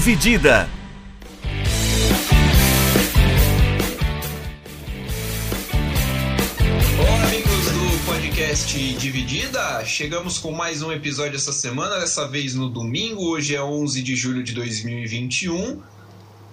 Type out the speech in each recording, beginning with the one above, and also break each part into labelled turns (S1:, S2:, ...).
S1: Dividida.
S2: Olá, amigos do podcast Dividida. Chegamos com mais um episódio essa semana, dessa vez no domingo. Hoje é 11 de julho de 2021.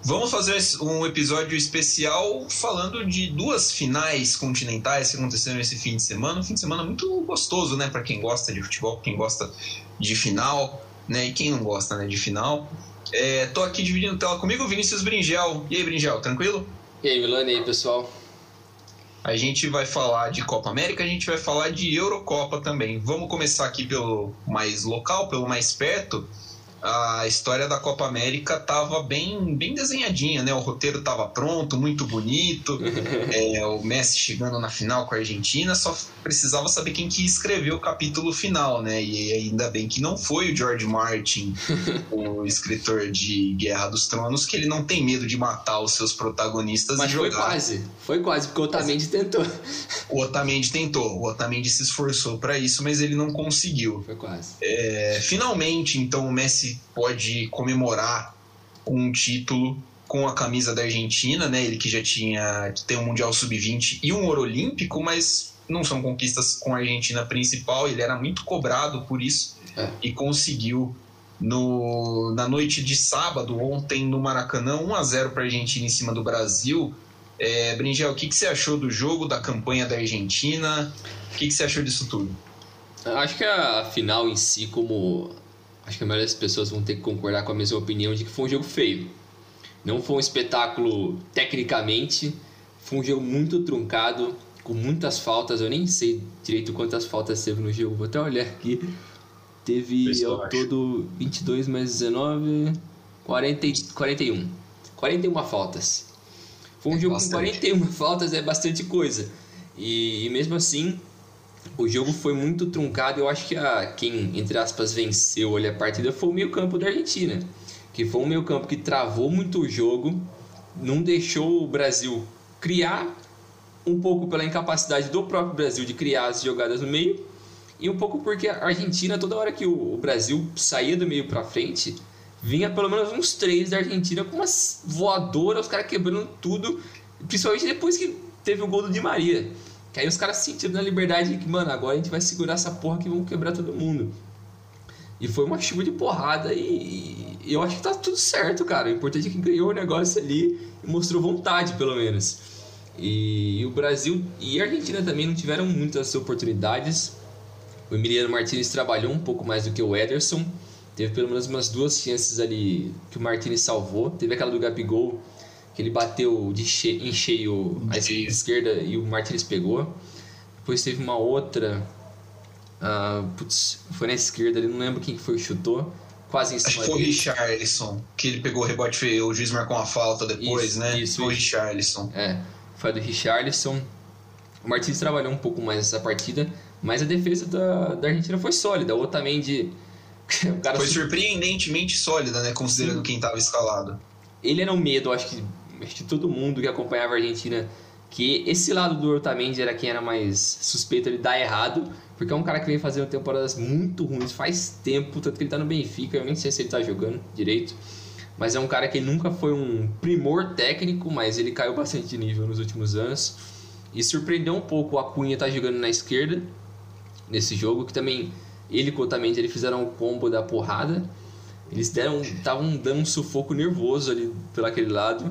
S2: Vamos fazer um episódio especial falando de duas finais continentais que aconteceram esse fim de semana. Um fim de semana muito gostoso, né, para quem gosta de futebol, quem gosta de final, né, e quem não gosta, né, de final. É, tô aqui dividindo tela comigo, Vinícius Bringel. E aí, Bringel, tranquilo?
S3: E aí, Milani, e aí, pessoal?
S2: A gente vai falar de Copa América, a gente vai falar de Eurocopa também. Vamos começar aqui pelo mais local, pelo mais perto a história da Copa América estava bem, bem desenhadinha, né? O roteiro estava pronto, muito bonito. é, o Messi chegando na final com a Argentina, só precisava saber quem que escreveu o capítulo final, né? E ainda bem que não foi o George Martin, o escritor de Guerra dos Tronos, que ele não tem medo de matar os seus protagonistas
S3: Mas foi quase, foi quase, porque o Otamendi tentou.
S2: O Otamendi tentou, o Otamendi se esforçou para isso, mas ele não conseguiu.
S3: Foi quase.
S2: É, finalmente, então, o Messi pode comemorar um título com a camisa da Argentina, né? Ele que já tinha que tem um Mundial Sub-20 e um Ouro Olímpico, mas não são conquistas com a Argentina principal. Ele era muito cobrado por isso
S3: É.
S2: e conseguiu no, na noite de sábado, ontem no Maracanã, 1 a 0 para a Argentina em cima do Brasil. É, Bringel, o que, que você achou do jogo, da campanha da Argentina? O que, que você achou disso tudo?
S3: Acho que a final em si, como. Acho que a maioria das pessoas vão ter que concordar com a mesma opinião de que foi um jogo feio. Não foi um espetáculo tecnicamente, foi um jogo muito truncado, com muitas faltas. Eu nem sei direito quantas faltas teve no jogo, vou até olhar aqui. Teve ao todo 22 mais 19, 40, e- 41. 41 faltas. Foi um
S2: É
S3: jogo
S2: bastante.
S3: com 41 faltas, é bastante coisa. E, e mesmo assim, o jogo foi muito truncado. Eu acho que a, quem, entre aspas, venceu ali a partida foi o meio campo da Argentina. Que foi um meio campo que travou muito o jogo, não deixou o Brasil criar, um pouco pela incapacidade do próprio Brasil de criar as jogadas no meio, e um pouco porque a Argentina, toda hora que o, Brasil saía do meio pra frente, vinha pelo menos uns três da Argentina com umas voadoras, os caras quebrando tudo, principalmente depois que teve o gol do Di Maria. Que aí os caras sentiram na liberdade que, mano, agora a gente vai segurar essa porra que vamos quebrar todo mundo. E foi uma chuva de porrada e, e eu acho que tá tudo certo, cara. O importante é que ganhou o negócio ali e mostrou vontade, pelo menos. E, o Brasil e a Argentina também não tiveram muitas oportunidades. O Emiliano Martinez trabalhou um pouco mais do que o Ederson. Teve pelo menos umas duas chances ali que o Martinez salvou. Teve aquela do Gabigol, que ele bateu de che em cheio a esquerda e o Martinez pegou. Depois teve uma outra. ah, putz, foi na esquerda ali, não lembro quem foi que chutou. Quase em
S2: Acho
S3: cima
S2: que foi o. Richarlison, que ele pegou o rebote feio, o juiz marcou uma falta depois,
S3: Isso,
S2: né?
S3: isso,
S2: foi o. Richarlison.
S3: É, foi a do Richarlison. O Martins trabalhou um pouco mais nessa partida, mas a defesa da, da Argentina foi sólida. O Otamendi, o cara,
S2: Foi surpreendentemente sólida, né? Considerando
S3: Sim.
S2: quem estava escalado.
S3: ele era um medo, acho que, que todo mundo que acompanhava a Argentina, que esse lado do Otamendi era quem era mais suspeito de dar errado, porque é um cara que vem fazendo temporadas muito ruins faz tempo, tanto que ele tá no Benfica, eu nem sei se ele tá jogando direito. Mas é um cara que nunca foi um primor técnico, mas ele caiu bastante de nível nos últimos anos. E surpreendeu um pouco o Acunha estar jogando na esquerda nesse jogo, que também ele com o Otamendi ele fizeram o combo da porrada. Eles deram, estavam dando um sufoco nervoso ali pelo aquele lado.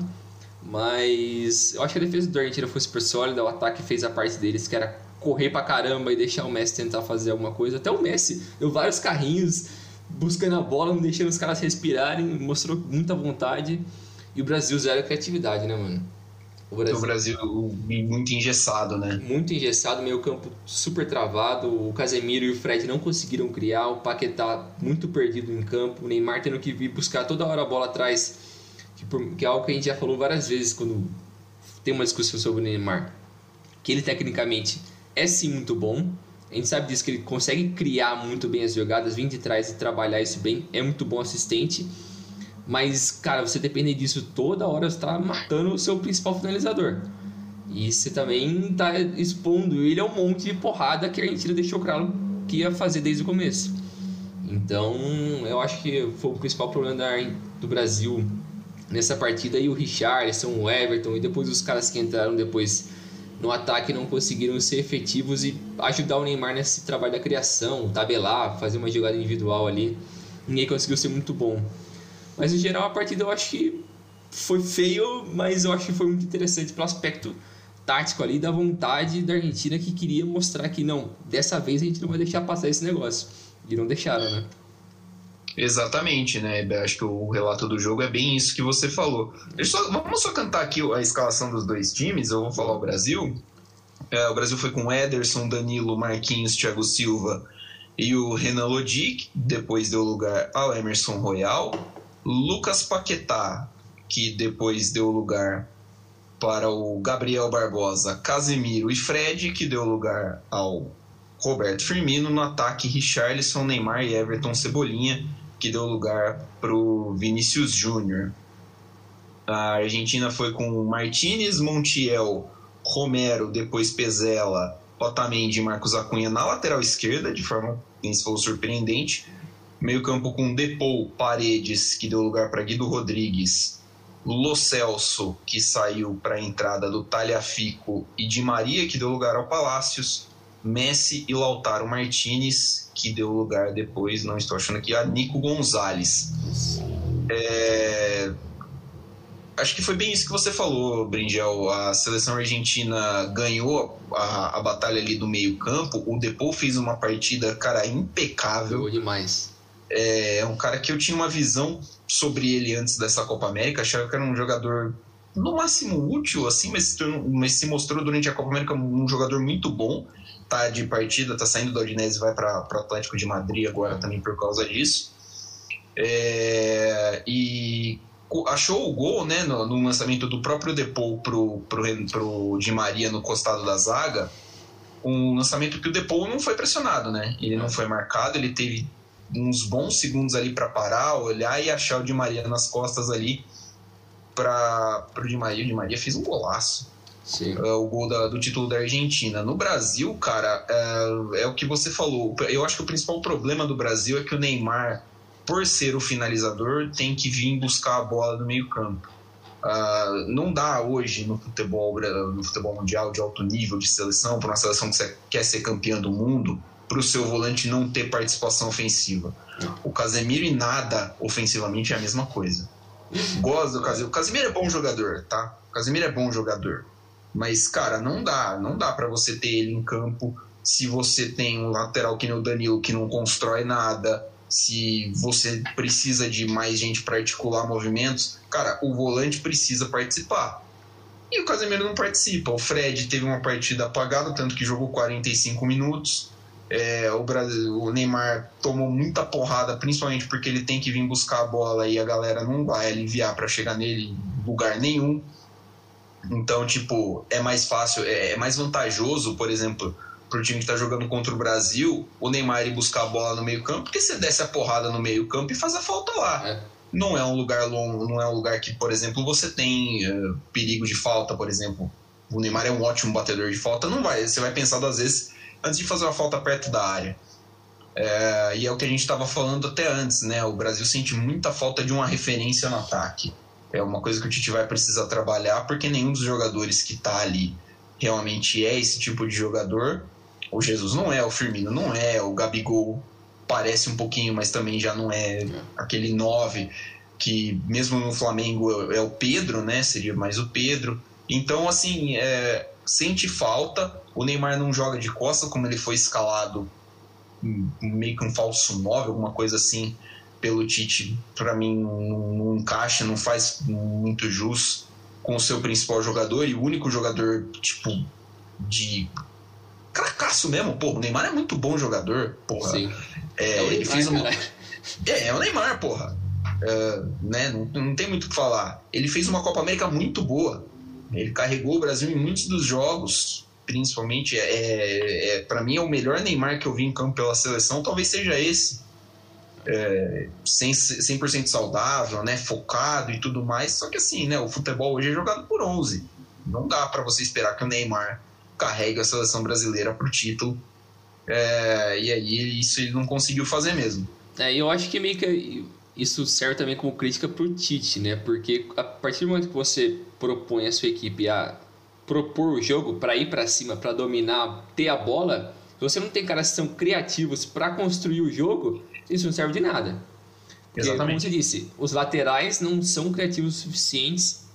S3: Mas eu acho que a defesa do Argentina foi super sólida, o ataque fez a parte deles, que era correr pra caramba e deixar o Messi tentar fazer alguma coisa. Até o Messi deu vários carrinhos buscando a bola, não deixando os caras respirarem, mostrou muita vontade. E o Brasil zero criatividade, né, mano? O
S2: O Brasil muito engessado, né?
S3: muito engessado, meio campo super travado. O Casemiro e o Fred não conseguiram criar. O Paquetá muito perdido em campo. O Neymar tendo que vir buscar toda hora a bola atrás, que, por- que é algo que a gente já falou várias vezes quando tem uma discussão sobre o Neymar. Que ele tecnicamente é sim muito bom. A gente sabe disso que ele consegue criar muito bem as jogadas, vir de trás e trabalhar isso bem. É muito bom assistente. Mas, cara, você depender disso toda hora, você tá matando o seu principal finalizador. E você também tá expondo ele a um monte de porrada que a Argentina deixou claro que ia fazer desde o começo. Então, eu acho que foi o principal problema da, do Brasil nessa partida. E o Richardson, o Everton e depois os caras que entraram depois no ataque não conseguiram ser efetivos e ajudar o Neymar nesse trabalho da criação, tabelar, fazer uma jogada individual ali. Ninguém conseguiu ser muito bom. Mas em geral a partida eu acho que foi feio, mas eu acho que foi muito interessante pelo aspecto tático ali da vontade da Argentina que queria mostrar que não, dessa vez a gente não vai deixar passar esse negócio. E não deixaram, né?
S2: Exatamente, né? Acho que o relato do jogo é bem isso que você falou. Só, vamos só cantar aqui a escalação dos dois times. Eu vou falar o Brasil. É, o Brasil foi com Ederson, Danilo, Marquinhos, Thiago Silva e o Renan Lodi, depois deu lugar ao Emerson Royal. Lucas Paquetá, que depois deu lugar para o Gabriel Barbosa, Casemiro e Fred, que deu lugar ao Roberto Firmino. No ataque, Richarlison, Neymar e Everton Cebolinha que deu lugar para o Vinícius Júnior. A Argentina foi com Martinez, Montiel, Romero, depois Pezela, Otamendi e Marcos Acunha na lateral esquerda, de forma, quem se falou, surpreendente. Meio campo com Depou, Paredes, que deu lugar para Guido Rodrigues, Lo Celso, que saiu para a entrada do Talhafico, e Di Maria, que deu lugar ao Palácios, Messi e Lautaro Martinez, que deu lugar depois, não estou achando aqui, a Nico Gonzalez. É... Acho que foi bem isso que você falou, Brinjel. A seleção argentina ganhou a, a batalha ali do meio-campo. O Depou fez uma partida, cara, impecável.
S3: Jogou demais.
S2: É um cara que eu tinha uma visão sobre ele antes dessa Copa América. Achava que era um jogador no máximo útil, assim, mas, mas se mostrou durante a Copa América um jogador muito bom tá de partida, tá saindo da Udinese e vai para o Atlético de Madrid agora também por causa disso. É, e achou o gol né, no, no, lançamento do próprio Depou pro, pro, pro Di Maria no costado da zaga. Um lançamento que o Depou não foi pressionado, né? Ele não foi marcado, ele teve uns bons segundos ali para parar, olhar e achar o Di Maria nas costas ali para o Di Maria. O Di Maria fez um golaço. Uh, o gol da, do título da Argentina. No Brasil, cara, é, é, o que você falou. Eu acho que o principal problema do Brasil é que o Neymar, por ser o finalizador, tem que vir buscar a bola no meio-campo. Uh, não dá hoje no futebol, no futebol mundial de alto nível de seleção, para uma seleção que quer ser campeã do mundo, para o seu volante não ter participação ofensiva. O Casemiro e nada ofensivamente é a mesma coisa. Gosto do Casemiro. O Casemiro é bom jogador, tá? O Casemiro é bom jogador mas, cara, não dá. Não dá para você ter ele em campo se você tem um lateral que nem o Danilo que não constrói nada, se você precisa de mais gente para articular movimentos, cara, o volante precisa participar. E o Casemiro não participa. O Fred teve uma partida apagada, tanto que jogou 45 minutos. É, o, Brasil, o Neymar tomou muita porrada, principalmente porque ele tem que vir buscar a bola e a galera não vai aliviar para chegar nele em lugar nenhum. Então, tipo, é mais fácil, é, é mais vantajoso, por exemplo, pro time que tá jogando contra o Brasil, o Neymar ir buscar a bola no meio-campo, porque você desce a porrada no meio-campo e faz a falta lá. É. Não é um lugar longo, não é um lugar que, por exemplo, você tem uh, perigo de falta, por exemplo. O Neymar é um ótimo batedor de falta, não vai. Você vai pensar duas vezes antes de fazer uma falta perto da área. É, e é o que a gente estava falando até antes, né? O Brasil sente muita falta de uma referência no ataque. É uma coisa que o Tite vai precisar trabalhar, porque nenhum dos jogadores que está ali realmente é esse tipo de jogador. O Jesus não é, o Firmino não é, o Gabigol parece um pouquinho, mas também já não é aquele 9 que mesmo no Flamengo é o Pedro, né? Seria mais o Pedro. Então, assim, é, sente falta. O Neymar não joga de costa, como ele foi escalado meio que um falso 9, alguma coisa assim pelo Tite, para mim, não, não encaixa, não faz muito jus com o seu principal jogador e o único jogador, tipo, de cracaço mesmo, pô, o Neymar é muito bom jogador, porra. Sim. É, é ele fez uma... É, é o Neymar, porra. É, né? não, não tem muito o que falar. Ele fez uma Copa América muito boa. Ele carregou o Brasil em muitos dos jogos, principalmente. É, é, é para mim é o melhor Neymar que eu vi em campo pela seleção, talvez seja esse é, 100%, 100 saudável, né, focado e tudo mais. Só que assim, né, o futebol hoje é jogado por 11. Não dá para você esperar que o Neymar carregue a seleção brasileira para o título. É, e aí isso ele não conseguiu fazer mesmo.
S3: É, eu acho que meio que isso serve também como crítica pro Tite, né? Porque a partir do momento que você propõe a sua equipe a propor o jogo para ir para cima, para dominar, ter a bola, se você não tem caras que são criativos para construir o jogo, isso não serve de nada. Porque, Exatamente. como você disse, os laterais não são criativos o suficientes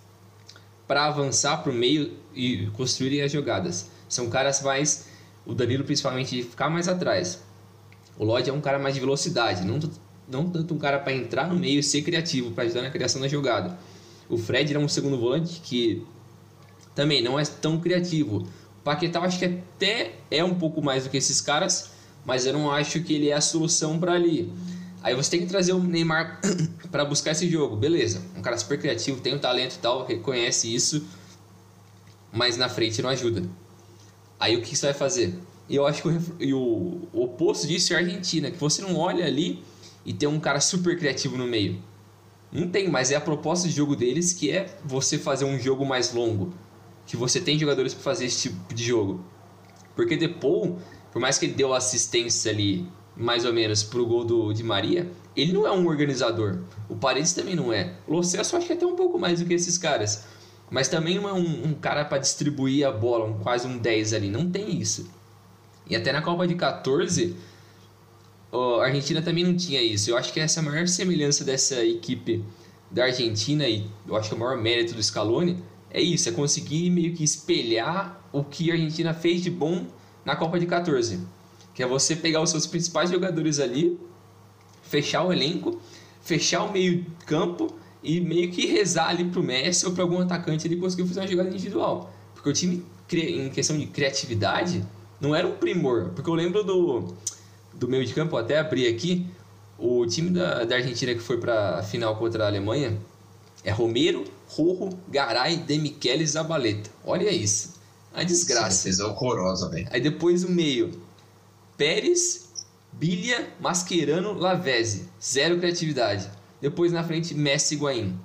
S3: para avançar para o meio e construírem as jogadas. São caras mais, o Danilo principalmente, de ficar mais atrás. O Lodge é um cara mais de velocidade, não, não tanto um cara para entrar no meio e ser criativo, para ajudar na criação da jogada. O Fred é um segundo volante que também não é tão criativo. Paquetá eu acho que até é um pouco mais do que esses caras, mas eu não acho que ele é a solução para ali. Aí você tem que trazer o Neymar para buscar esse jogo, beleza. Um cara super criativo, tem o um talento e tal, reconhece isso, mas na frente não ajuda. Aí o que você vai fazer? E eu acho que o, o, o oposto disso é a Argentina, que você não olha ali e tem um cara super criativo no meio. Não tem, mas é a proposta de jogo deles que é você fazer um jogo mais longo que você tem jogadores para fazer esse tipo de jogo. Porque Depou, por mais que ele deu assistência ali, mais ou menos, pro gol do, de Maria, ele não é um organizador. O Paredes também não é. O Lo Celso acho que é até um pouco mais do que esses caras. Mas também não é um, um cara para distribuir a bola, um, quase um 10 ali. Não tem isso. E até na Copa de 14, a Argentina também não tinha isso. Eu acho que essa é a maior semelhança dessa equipe da Argentina, e eu acho que o maior mérito do Scaloni, é isso, é conseguir meio que espelhar o que a Argentina fez de bom na Copa de 14. Que é você pegar os seus principais jogadores ali, fechar o elenco, fechar o meio campo e meio que rezar ali pro Messi ou para algum atacante ele conseguir fazer uma jogada individual. Porque o time, em questão de criatividade, não era um primor. Porque eu lembro do, do meio de campo, até abri aqui, o time da, da Argentina que foi para a final contra a Alemanha é Romero, Rojo, Garay, Demichele e Zabaleta. Olha isso. A desgraça.
S2: Essa horrorosa, velho.
S3: Aí depois o meio. Pérez, Bilha, Mascherano, Lavezzi. Zero criatividade. Depois na frente, Messi e Higuaín.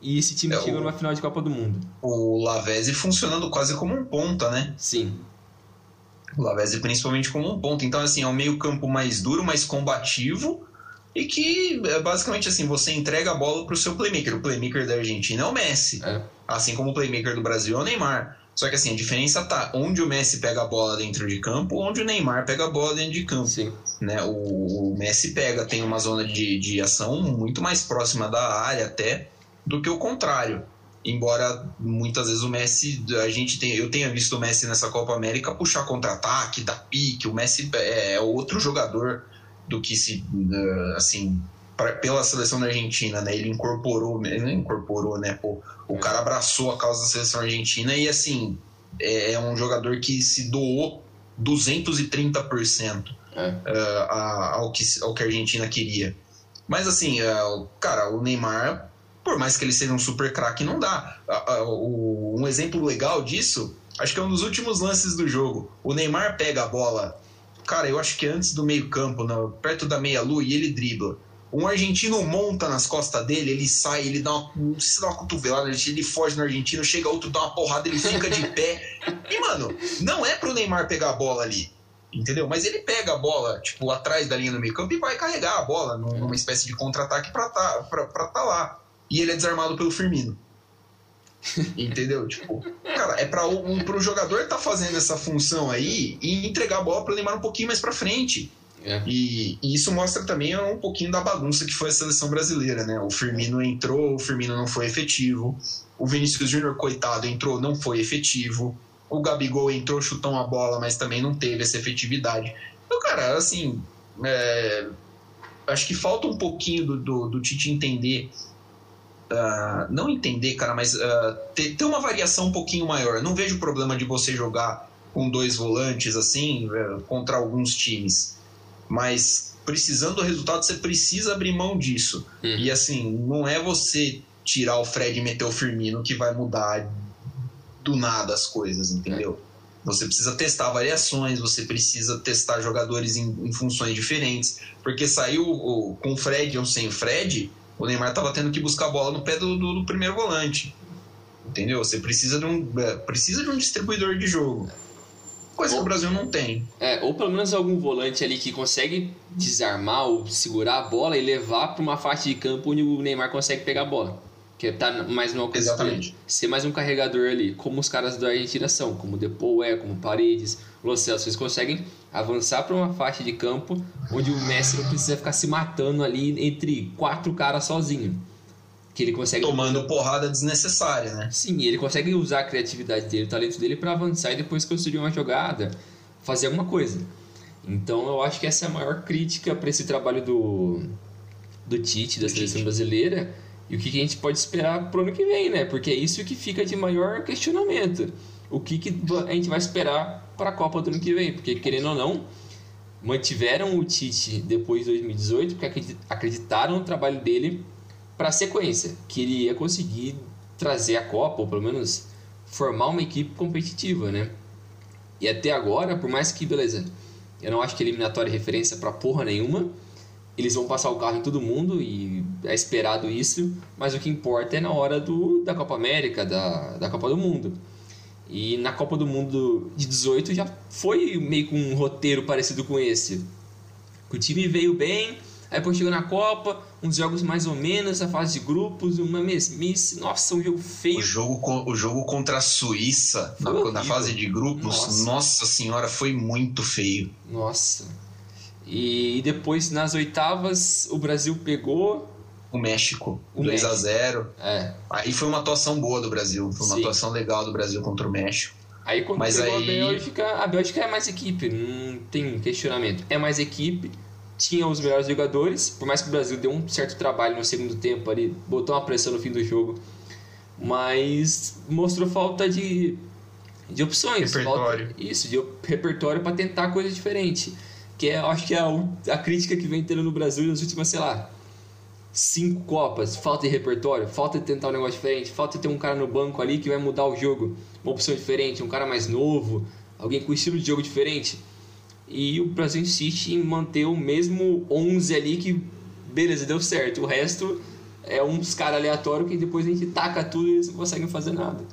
S3: E esse time é chegou o... numa final de Copa do Mundo.
S2: O Lavezzi funcionando quase como um ponta, né?
S3: Sim.
S2: O Lavezzi principalmente como um ponta. Então, assim, é um meio campo mais duro, mais combativo e que é basicamente assim, você entrega a bola para o seu playmaker. O playmaker da Argentina é o Messi, é. assim como o playmaker do Brasil é o Neymar. Só que assim, a diferença tá onde o Messi pega a bola dentro de campo, onde o Neymar pega a bola dentro de campo.
S3: Sim.
S2: Né? O, o Messi pega, tem uma zona de, de ação muito mais próxima da área até do que o contrário. Embora muitas vezes o Messi, a gente tem, eu tenha visto o Messi nessa Copa América puxar contra-ataque, dar pique, o Messi é outro jogador do que se, assim, pra, pela seleção da Argentina, né? Ele incorporou, ele não incorporou, né? Pô, o cara abraçou a causa da seleção argentina e, assim, é, é um jogador que se doou 230% é. uh, ao, que, ao que a Argentina queria. Mas, assim, uh, cara, o Neymar, por mais que ele seja um super craque, não dá. Uh, um exemplo legal disso, acho que é um dos últimos lances do jogo. O Neymar pega a bola cara, eu acho que antes do meio-campo, perto da meia-lua, e ele dribla. Um argentino monta nas costas dele, ele sai, ele dá uma, não se dá uma cotovelada, ele foge no argentino, chega outro, dá uma porrada, ele fica de pé. E, mano, não é pro Neymar pegar a bola ali, entendeu? Mas ele pega a bola, tipo, atrás da linha do meio campo e vai carregar a bola numa espécie de contra-ataque pra tá, pra, pra tá lá. E ele é desarmado pelo Firmino. Entendeu? Tipo, cara, é para um, pro jogador estar tá fazendo essa função aí e entregar a bola para Neymar um pouquinho mais para frente. É. E, e, isso mostra também um pouquinho da bagunça que foi a seleção brasileira, né? O Firmino entrou, o Firmino não foi efetivo. O Vinícius Júnior, coitado, entrou, não foi efetivo. O Gabigol entrou, chutou uma bola, mas também não teve essa efetividade. Então, cara, assim, é, acho que falta um pouquinho do, do, do Tite entender uh, não entender, cara, mas uh, ter, ter, uma variação um pouquinho maior. Não vejo problema de você jogar com dois volantes assim uh, contra alguns times, mas precisando do resultado você precisa abrir mão disso. Uhum. E assim, não é você tirar o Fred e meter o Firmino que vai mudar do nada as coisas, entendeu? Você precisa testar variações, você precisa testar jogadores em, em funções diferentes, porque saiu o, com o Fred ou sem o Fred, o Neymar estava tendo que buscar a bola no pé do, do, do, primeiro volante. Entendeu? Você precisa de um, é, precisa de um distribuidor de jogo. Coisa ou, que o Brasil não tem.
S3: É, ou pelo menos algum volante ali que consegue desarmar ou segurar a bola e levar para uma faixa de campo onde o Neymar consegue pegar a bola. Que tá mais no alcance
S2: Exatamente.
S3: Ser mais um carregador ali, como os caras da Argentina são, como Depou é, como Paredes, Lo Celso. Eles conseguem avançar para uma faixa de campo onde o Messi não precisa ficar se matando ali entre quatro caras sozinho que ele consegue
S2: tomando porrada desnecessária, né?
S3: Sim, ele consegue usar a criatividade dele, o talento dele para avançar e depois construir uma jogada, fazer alguma coisa. Então eu acho que essa é a maior crítica para esse trabalho do do Tite, da seleção brasileira, e o que, a gente pode esperar pro ano que vem, né? Porque é isso que fica de maior questionamento. O que, que a gente vai esperar para a Copa do ano que vem? Porque querendo ou não, mantiveram o Tite depois de 2018 porque acreditaram no trabalho dele para a sequência, que ele ia conseguir trazer a Copa, ou pelo menos formar uma equipe competitiva, né? E até agora, por mais que, beleza, eu não acho que eliminatória é referência para porra nenhuma, eles vão passar o carro em todo mundo e é esperado isso, mas o que importa é na hora do, da Copa América, da, da Copa do Mundo. E na Copa do Mundo de 18 já foi meio com um roteiro parecido com esse. O time veio bem, Aí depois chegou na Copa, uns jogos mais ou menos, a fase de grupos, uma mesmice. Nossa, um jogo feio.
S2: O jogo, o jogo contra a Suíça, na, na, fase de grupos, nossa. nossa senhora, foi muito feio.
S3: Nossa. E depois nas oitavas, o Brasil pegou.
S2: O México, o 2 México. a 0
S3: É.
S2: Aí foi uma atuação boa do Brasil, foi uma Sim. atuação legal do Brasil contra o México.
S3: Aí quando
S2: Mas
S3: pegou
S2: aí...
S3: a Bélgica, a Bélgica é mais equipe, não tem questionamento. É mais equipe, tinha os melhores jogadores, por mais que o Brasil deu um certo trabalho no segundo tempo ali, botou uma pressão no fim do jogo, mas mostrou falta de, de opções,
S2: repertório.
S3: Falta, isso, de repertório para tentar coisa diferente, que é, acho que é a, a crítica que vem tendo no Brasil nas últimas, sei lá, cinco copas, falta de repertório, falta de tentar um negócio diferente, falta de ter um cara no banco ali que vai mudar o jogo, uma opção diferente, um cara mais novo, alguém com estilo de jogo diferente e o Brasil insiste em manter o mesmo 11 ali que, beleza, deu certo. O resto é uns caras aleatórios que depois a gente taca tudo e eles não conseguem fazer nada.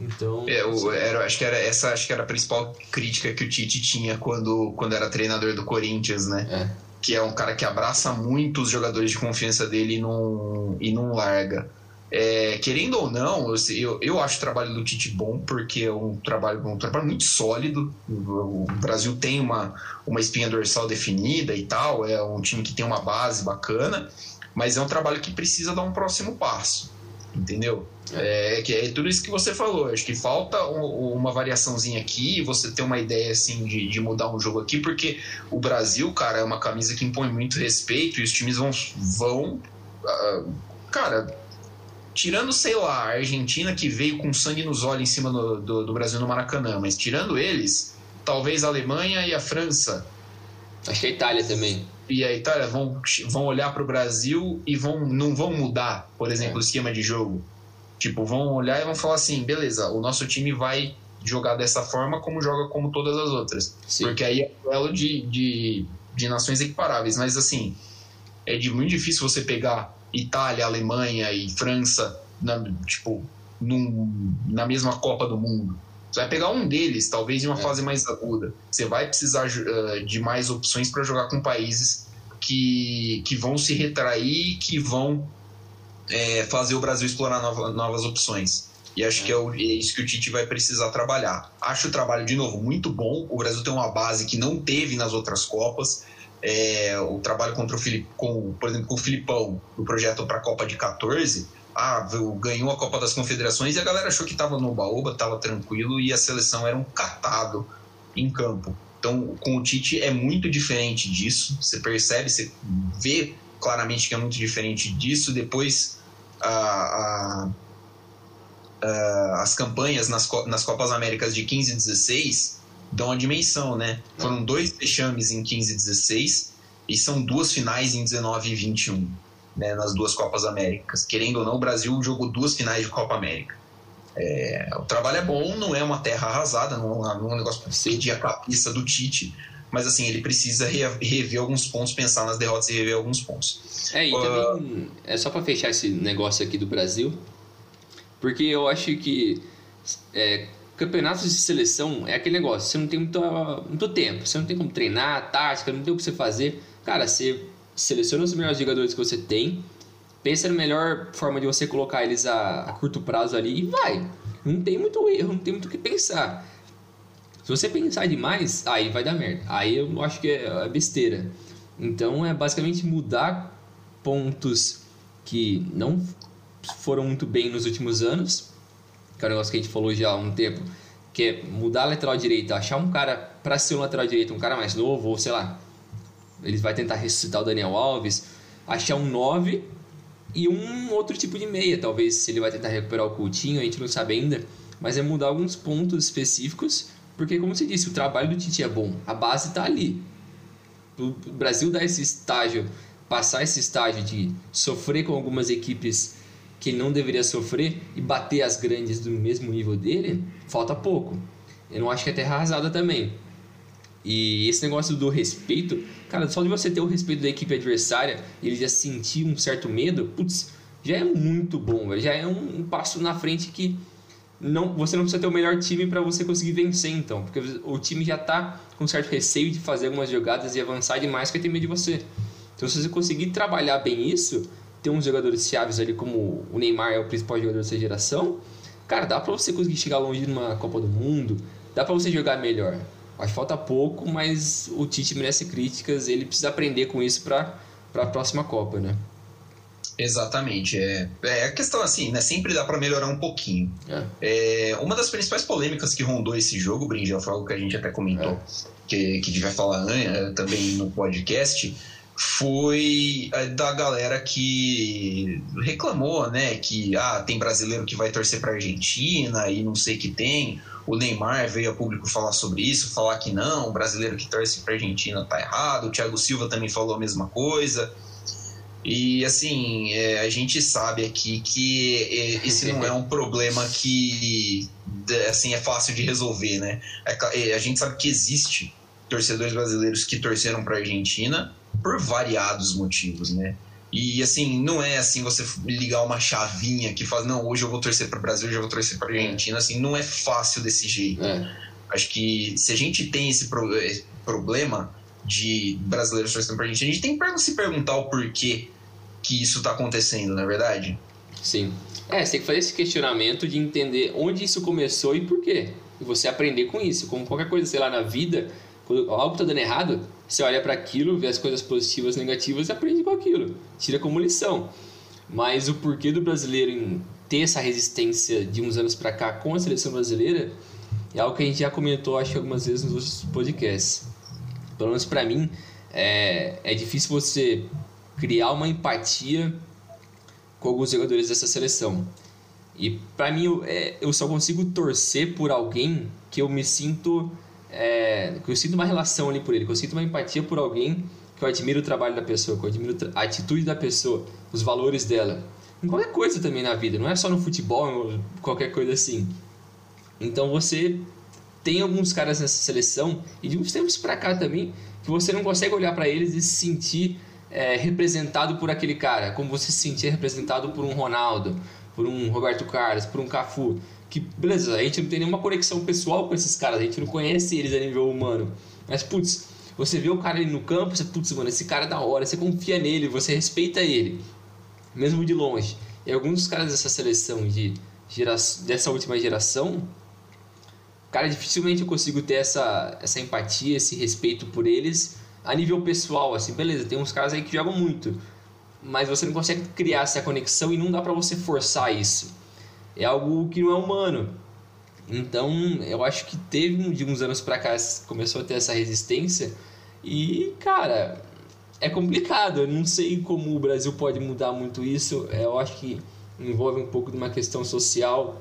S3: Então.
S2: É, o, era, acho que era essa acho que era a principal crítica que o Tite tinha quando, quando era treinador do Corinthians, né?
S3: É.
S2: Que é um cara que abraça muito os jogadores de confiança dele e não, e não larga. É, querendo ou não, eu, eu acho o trabalho do Tite bom, porque é um trabalho, um trabalho muito sólido. O, Brasil tem uma, uma espinha dorsal definida e tal, é um time que tem uma base bacana, mas é um trabalho que precisa dar um próximo passo, entendeu? É, é que é tudo isso que você falou. Acho que falta um, uma variaçãozinha aqui, você ter uma ideia assim de, de mudar um jogo aqui, porque o Brasil, cara, é uma camisa que impõe muito respeito e os times vão. vão uh, cara, tirando, sei lá, a Argentina que veio com sangue nos olhos em cima do, do, do, Brasil no Maracanã, mas tirando eles, talvez a Alemanha e a França.
S3: Acho que a Itália também.
S2: E a Itália vão, vão olhar para o Brasil e vão, não vão mudar, por exemplo, é. o esquema de jogo. Tipo, vão olhar e vão falar assim: beleza, o nosso time vai jogar dessa forma como joga como todas as outras.
S3: Sim.
S2: Porque aí é duelo de, de, de nações equiparáveis. Mas assim, é de muito difícil você pegar Itália, Alemanha e França, na, tipo, num, na mesma Copa do Mundo. Você vai pegar um deles, talvez em uma é. fase mais aguda. Você vai precisar uh, de mais opções para jogar com países que, que vão se retrair, que vão é, fazer o Brasil explorar nova, novas opções. E acho é. que é, o, é, isso que o Tite vai precisar trabalhar. Acho o trabalho, de novo, muito bom. O Brasil tem uma base que não teve nas outras Copas é, o trabalho contra o Filip, com, por exemplo, com o Filipão, do projeto para a Copa de 14, ah, ganhou a Copa das Confederações e a galera achou que estava no baúba, estava tranquilo e a seleção era um catado em campo. Então, com o Tite é muito diferente disso. Você percebe, você vê claramente que é muito diferente disso. Depois, a, a, a, as campanhas nas, nas Copas Américas de 15 e 16 dão a dimensão, né? Foram dois vexames em 15 e 16 e são duas finais em 19 e 21, né? Nas duas Copas Américas. Querendo ou não, o Brasil jogou duas finais de Copa América. É, o trabalho é bom, não é uma terra arrasada, não, é um negócio para pedir a cabeça do Tite, mas assim, ele precisa rever alguns pontos, pensar nas derrotas e rever alguns pontos.
S3: É, e uh, também, é só para fechar esse negócio aqui do Brasil, porque eu acho que é, campeonatos de seleção é aquele negócio, você não tem muito, muito tempo, você não tem como treinar, tática, não tem o que você fazer. Cara, você seleciona os melhores jogadores que você tem, pensa na melhor forma de você colocar eles a, a curto prazo ali e vai. Não tem muito erro, não tem muito o que pensar. Se você pensar demais, aí vai dar merda. Aí eu acho que é, é besteira. Então é basicamente mudar pontos que não foram muito bem nos últimos anos, que é um negócio que a gente falou já há um tempo, que é mudar a lateral direita, achar um cara para ser um lateral direito, um cara mais novo, ou sei lá, ele vai tentar ressuscitar o Daniel Alves, achar um 9 e um outro tipo de meia, talvez se ele vai tentar recuperar o Coutinho, a gente não sabe ainda, mas é mudar alguns pontos específicos, porque como você disse, o trabalho do Tite é bom, a base está ali. O Brasil dá esse estágio, passar esse estágio de sofrer com algumas equipes que não deveria sofrer e bater as grandes do mesmo nível dele, falta pouco. Eu não acho que é terra arrasada também. E esse negócio do respeito, cara, só de você ter o respeito da equipe adversária ele já sentir um certo medo, putz, já é muito bom, já é um, um, passo na frente que não, você não precisa ter o melhor time para você conseguir vencer, então, porque o time já tá com certo receio de fazer algumas jogadas e avançar demais, que tem medo de você. Então, se você conseguir trabalhar bem isso, ter uns jogadores chaves ali, como o Neymar é o principal jogador dessa geração, cara, dá para você conseguir chegar longe numa Copa do Mundo, dá para você jogar melhor. Que falta pouco, mas o Tite merece críticas. Ele precisa aprender com isso para a próxima Copa, né?
S2: Exatamente. É, é a questão assim, né? Sempre dá para melhorar um pouquinho. É. é. uma das principais polêmicas que rondou esse jogo, Brinjel, foi algo que a gente até comentou, é. que, que devia falar né, também no podcast, foi da galera que reclamou, né? Que ah, tem brasileiro que vai torcer para Argentina e não sei que tem o Neymar veio a público falar sobre isso, falar que não, o brasileiro que torce para a Argentina tá errado, o Thiago Silva também falou a mesma coisa. E assim, é, a gente sabe aqui que é, esse não é um problema que assim, é fácil de resolver, né? É, é a gente sabe que existe torcedores brasileiros que torceram para a Argentina por variados motivos, né? E assim, não é assim você ligar uma chavinha que faz, não, hoje eu vou torcer para o Brasil, hoje eu vou torcer para Argentina, assim, não é fácil desse jeito. É. Acho que se a gente tem esse pro, eh, problema de brasileiros torcendo para Argentina, a gente tem que se perguntar o porquê que isso está acontecendo, na é verdade?
S3: Sim. É, você tem que fazer esse questionamento de entender onde isso começou e por quê. E você aprender com isso. Como qualquer coisa, sei lá, na vida, quando algo está dando errado, você olha para aquilo, vê as coisas positivas, negativas e aprende com aquilo. Tira como lição. Mas o porquê do brasileiro em ter essa resistência de uns anos para cá com a seleção brasileira é algo que a gente já comentou, acho que algumas vezes nos outros podcasts. Pelo menos para mim, é, é difícil você criar uma empatia com alguns jogadores dessa seleção. E para mim, eu, é, eu só consigo torcer por alguém que eu me sinto é, que eu sinto uma relação ali por ele, que eu sinto uma empatia por alguém, que eu admiro o trabalho da pessoa, que eu admiro a atitude da pessoa, os valores dela. Em qualquer coisa também na vida, não é só no futebol, qualquer coisa assim. Então você tem alguns caras nessa seleção, e de uns tempos pra cá também, que você não consegue olhar para eles e se sentir é, representado por aquele cara, como você se sentia representado por um Ronaldo, por um Roberto Carlos, por um Cafu que, beleza, a gente não tem nenhuma conexão pessoal com esses caras, a gente não conhece eles a nível humano. Mas, putz, você vê o cara ali no campo, você, putz, mano, esse cara é da hora, você confia nele, você respeita ele, mesmo de longe. E alguns dos caras dessa seleção de gera... dessa última geração, cara, dificilmente eu consigo ter essa, essa empatia, esse respeito por eles a nível pessoal, assim, beleza, tem uns caras aí que jogam muito, mas você não consegue criar essa conexão e não dá para você forçar isso é algo que não é humano. Então, eu acho que teve de uns anos para cá começou a ter essa resistência e, cara, é complicado. Eu não sei como o Brasil pode mudar muito isso. Eu acho que envolve um pouco de uma questão social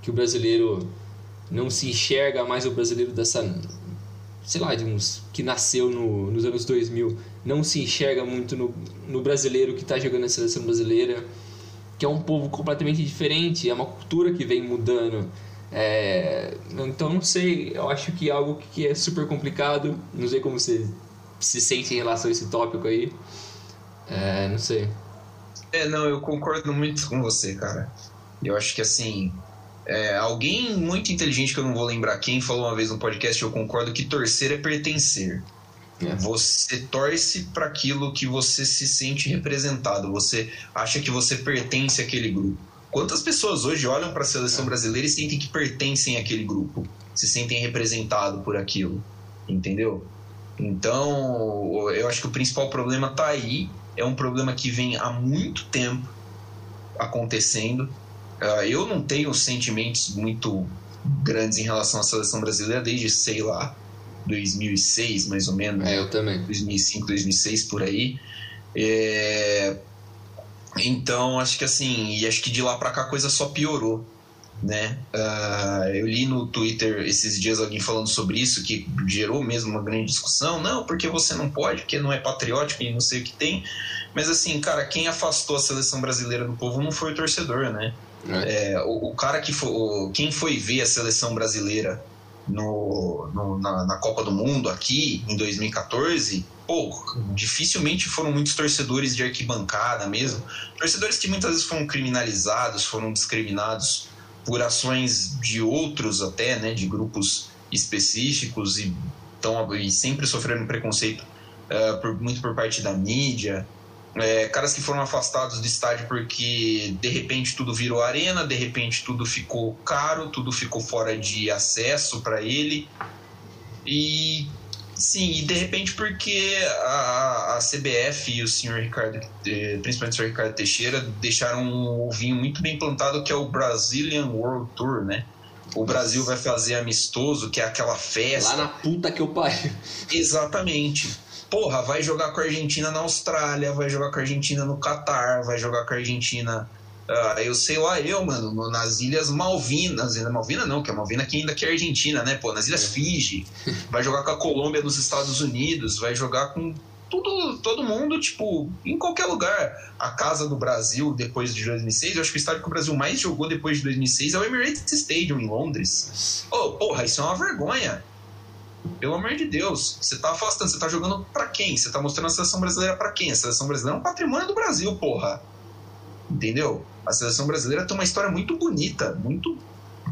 S3: que o brasileiro não se enxerga mais o brasileiro dessa sei lá, de uns que nasceu no, nos anos 2000, não se enxerga muito no, no brasileiro que está jogando a seleção brasileira que é um povo completamente diferente, é uma cultura que vem mudando. É, então não sei, eu acho que é algo que é super complicado. Não sei como você se sente em relação a esse tópico aí. É, não sei.
S2: É, não, eu concordo muito com você, cara. Eu acho que assim, É, alguém muito inteligente, que eu não vou lembrar quem, falou uma vez no podcast, eu concordo, que torcer é pertencer. É. Você torce para aquilo que você se sente representado, você acha que você pertence àquele grupo. Quantas pessoas hoje olham para a seleção é. brasileira e sentem que pertencem àquele grupo, se sentem representados por aquilo, entendeu? Então, eu acho que o principal problema está aí. É um problema que vem há muito tempo acontecendo. Uh, eu não tenho sentimentos muito grandes em relação à seleção brasileira desde, sei lá, 2006, mais ou menos.
S3: É, eu também.
S2: 2005, 2006, por aí. É... Então, acho que assim, e acho que de lá para cá a coisa só piorou né? Uh, eu li no Twitter esses dias alguém falando sobre isso, que gerou mesmo uma grande discussão. Não, porque você não pode, porque não é patriótico e não sei o que tem. Mas assim, cara, quem afastou a seleção brasileira do povo não foi o torcedor, né? É. É, o, o, cara que foi. Quem foi ver a seleção brasileira no, no na, na, Copa do Mundo aqui em 2014, pô, dificilmente foram muitos torcedores de arquibancada mesmo. Torcedores que muitas vezes foram criminalizados, foram discriminados por ações de outros até, né, de grupos específicos e, tão, e sempre sofrendo preconceito uh, por, muito por parte da mídia. É, caras que foram afastados do estádio porque de repente tudo virou arena, de repente tudo ficou caro, tudo ficou fora de acesso para ele. E Sim, e de repente porque a, a CBF e o senhor Ricardo, eh, principalmente o senhor Ricardo Teixeira, deixaram um ovinho muito bem plantado que é o Brazilian World Tour, né? O Brasil vai fazer amistoso, que é aquela festa.
S3: Lá na puta que eu pariu.
S2: Exatamente. Porra, vai jogar com a Argentina na Austrália, vai jogar com a Argentina no Catar, vai jogar com a Argentina Uh, eu sei lá, eu, mano, nas Ilhas Malvinas. Malvina não, que a Malvina aqui ainda que é Argentina, né? Pô, nas Ilhas é. Fiji. Vai jogar com a Colômbia nos Estados Unidos, vai jogar com tudo, todo mundo, tipo, em qualquer lugar. A casa do Brasil depois de 2006, eu acho que o estádio que o Brasil mais jogou depois de 2006 é o Emirates Stadium em Londres. Oh, porra, isso é uma vergonha. Pelo amor de Deus, você tá afastando, você tá jogando para quem? Você tá mostrando a seleção brasileira para quem? A seleção brasileira é um patrimônio do Brasil, porra. Entendeu? A seleção brasileira tem uma história muito bonita, muito,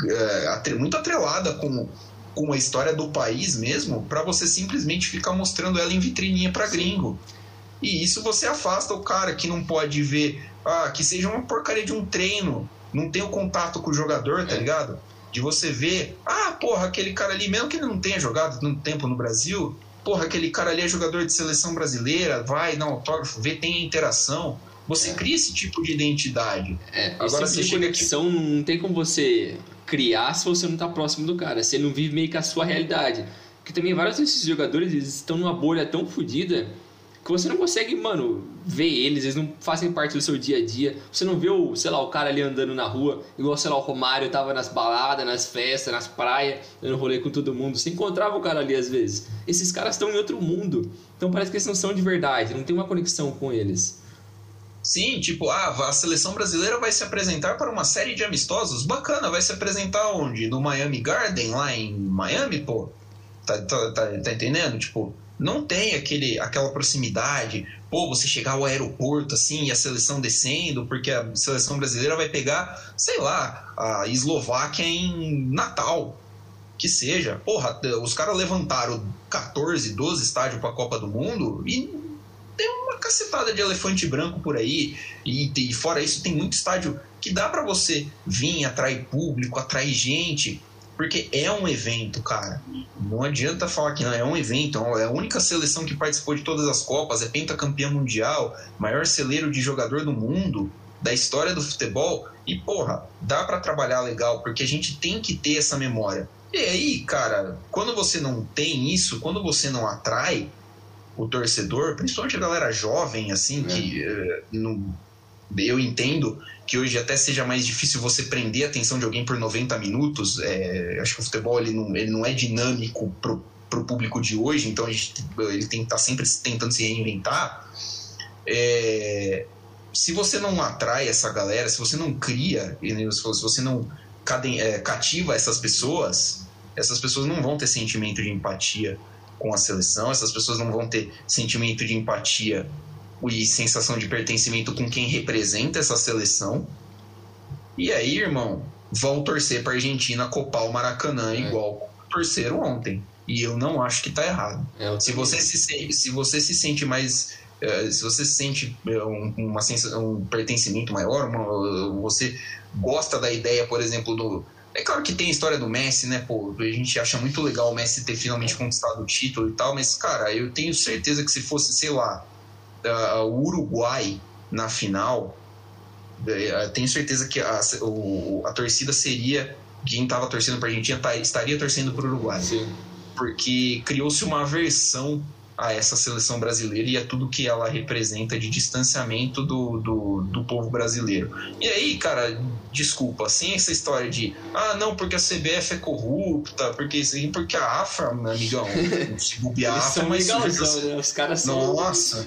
S2: é, muito atrelada com, com a história do país mesmo, para você simplesmente ficar mostrando ela em vitrininha para gringo. E isso você afasta o cara que não pode ver, ah, que seja uma porcaria de um treino, não tem o contato com o jogador, tá é. ligado? De você ver, ah, porra, aquele cara ali, mesmo que ele não tenha jogado tanto tempo no Brasil, porra, aquele cara ali é jogador de seleção brasileira, vai, dá um autógrafo, vê, tem interação. Você é. cria esse tipo de identidade.
S3: É, Agora tipo você chega conexão aqui... não tem como você criar se você não está próximo do cara. Você não vive meio que a sua realidade. Porque também vários desses jogadores eles estão numa bolha tão fodida que você não consegue, mano, ver eles, eles não fazem parte do seu dia a dia. Você não vê o, sei lá, o cara ali andando na rua, igual, sei lá, o Romário tava nas baladas, nas festas, nas praias, dando rolê com todo mundo. Você encontrava o cara ali às vezes. Esses caras estão em outro mundo. Então parece que eles não são de verdade, não tem uma conexão com eles.
S2: Sim, tipo, ah, a seleção brasileira vai se apresentar para uma série de amistosos. Bacana, vai se apresentar onde? No Miami Garden, lá em Miami, pô? Tá, tá, tá, tá entendendo? Tipo, não tem aquele, aquela proximidade. Pô, você chegar ao aeroporto assim e a seleção descendo, porque a seleção brasileira vai pegar, sei lá, a Eslováquia em Natal. Que seja. Porra, os caras levantaram 14, 12 estádios para a Copa do Mundo e tem uma cacetada de elefante branco por aí. E, e fora isso, tem muito estádio que dá para você vir, atrair público, atrair gente. Porque é um evento, cara. Não adianta falar que não, é um evento. É a única seleção que participou de todas as Copas, é pentacampeã mundial, maior celeiro de jogador do mundo, da história do futebol. E, porra, dá para trabalhar legal, porque a gente tem que ter essa memória. E aí, cara, quando você não tem isso, quando você não atrai, o torcedor, principalmente a galera jovem, assim, é. que uh, eu entendo que hoje até seja mais difícil você prender a atenção de alguém por 90 minutos. É, acho que o futebol ele não, ele não é dinâmico pro, pro público de hoje, então gente, ele tem que estar tá sempre tentando se reinventar. É, se você não atrai essa galera, se você não cria, se você não é, cativa essas pessoas, essas pessoas não vão ter sentimento de empatia com a seleção, essas pessoas não vão ter sentimento de empatia e sensação de pertencimento com quem representa essa seleção. E aí, irmão, vão torcer para Argentina copar o Maracanã é. igual torceram ontem. E eu não acho que tá errado. É, se, você se, se você se sente mais. Uh, se você se sente eh, um, uma sensação, um pertencimento maior, uma, você gosta da ideia, por exemplo, do. É claro que tem a história do Messi, né? Pô, a gente acha muito legal o Messi ter finalmente conquistado o título e tal, mas, cara, eu tenho certeza que se fosse, sei lá, uh, o Uruguai na final, uh, tenho certeza que a, o, a torcida seria. Quem estava torcendo para a Argentina tá, estaria torcendo para o Uruguai. Sim porque criou-se uma aversão a essa seleção brasileira e a tudo que ela representa de distanciamento do, do, do, povo brasileiro. E aí, cara, desculpa, sem essa história de ah, não, porque a CBF é corrupta, porque isso porque a AFA, meu amigão, se bobear,
S3: Eles são mas legalzão, né? Os caras
S2: são. Nossa!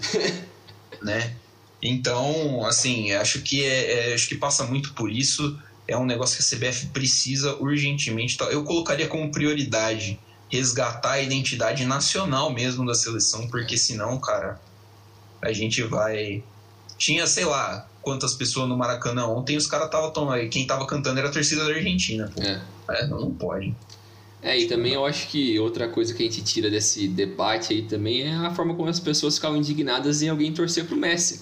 S2: né? Então, assim, acho que é, é, acho que passa muito por isso. É um negócio que a CBF precisa urgentemente. Eu colocaria como prioridade resgatar a identidade nacional mesmo da seleção, porque senão, cara, a gente vai. Tinha, sei lá, quantas pessoas no Maracanã ontem, os caras tava tomando. Quem tava cantando era a torcida da Argentina. Pô. É. é. não, não pode.
S3: É, e também eu acho que outra coisa que a gente tira desse debate aí também é a forma como as pessoas ficavam indignadas em alguém torcer pro Messi.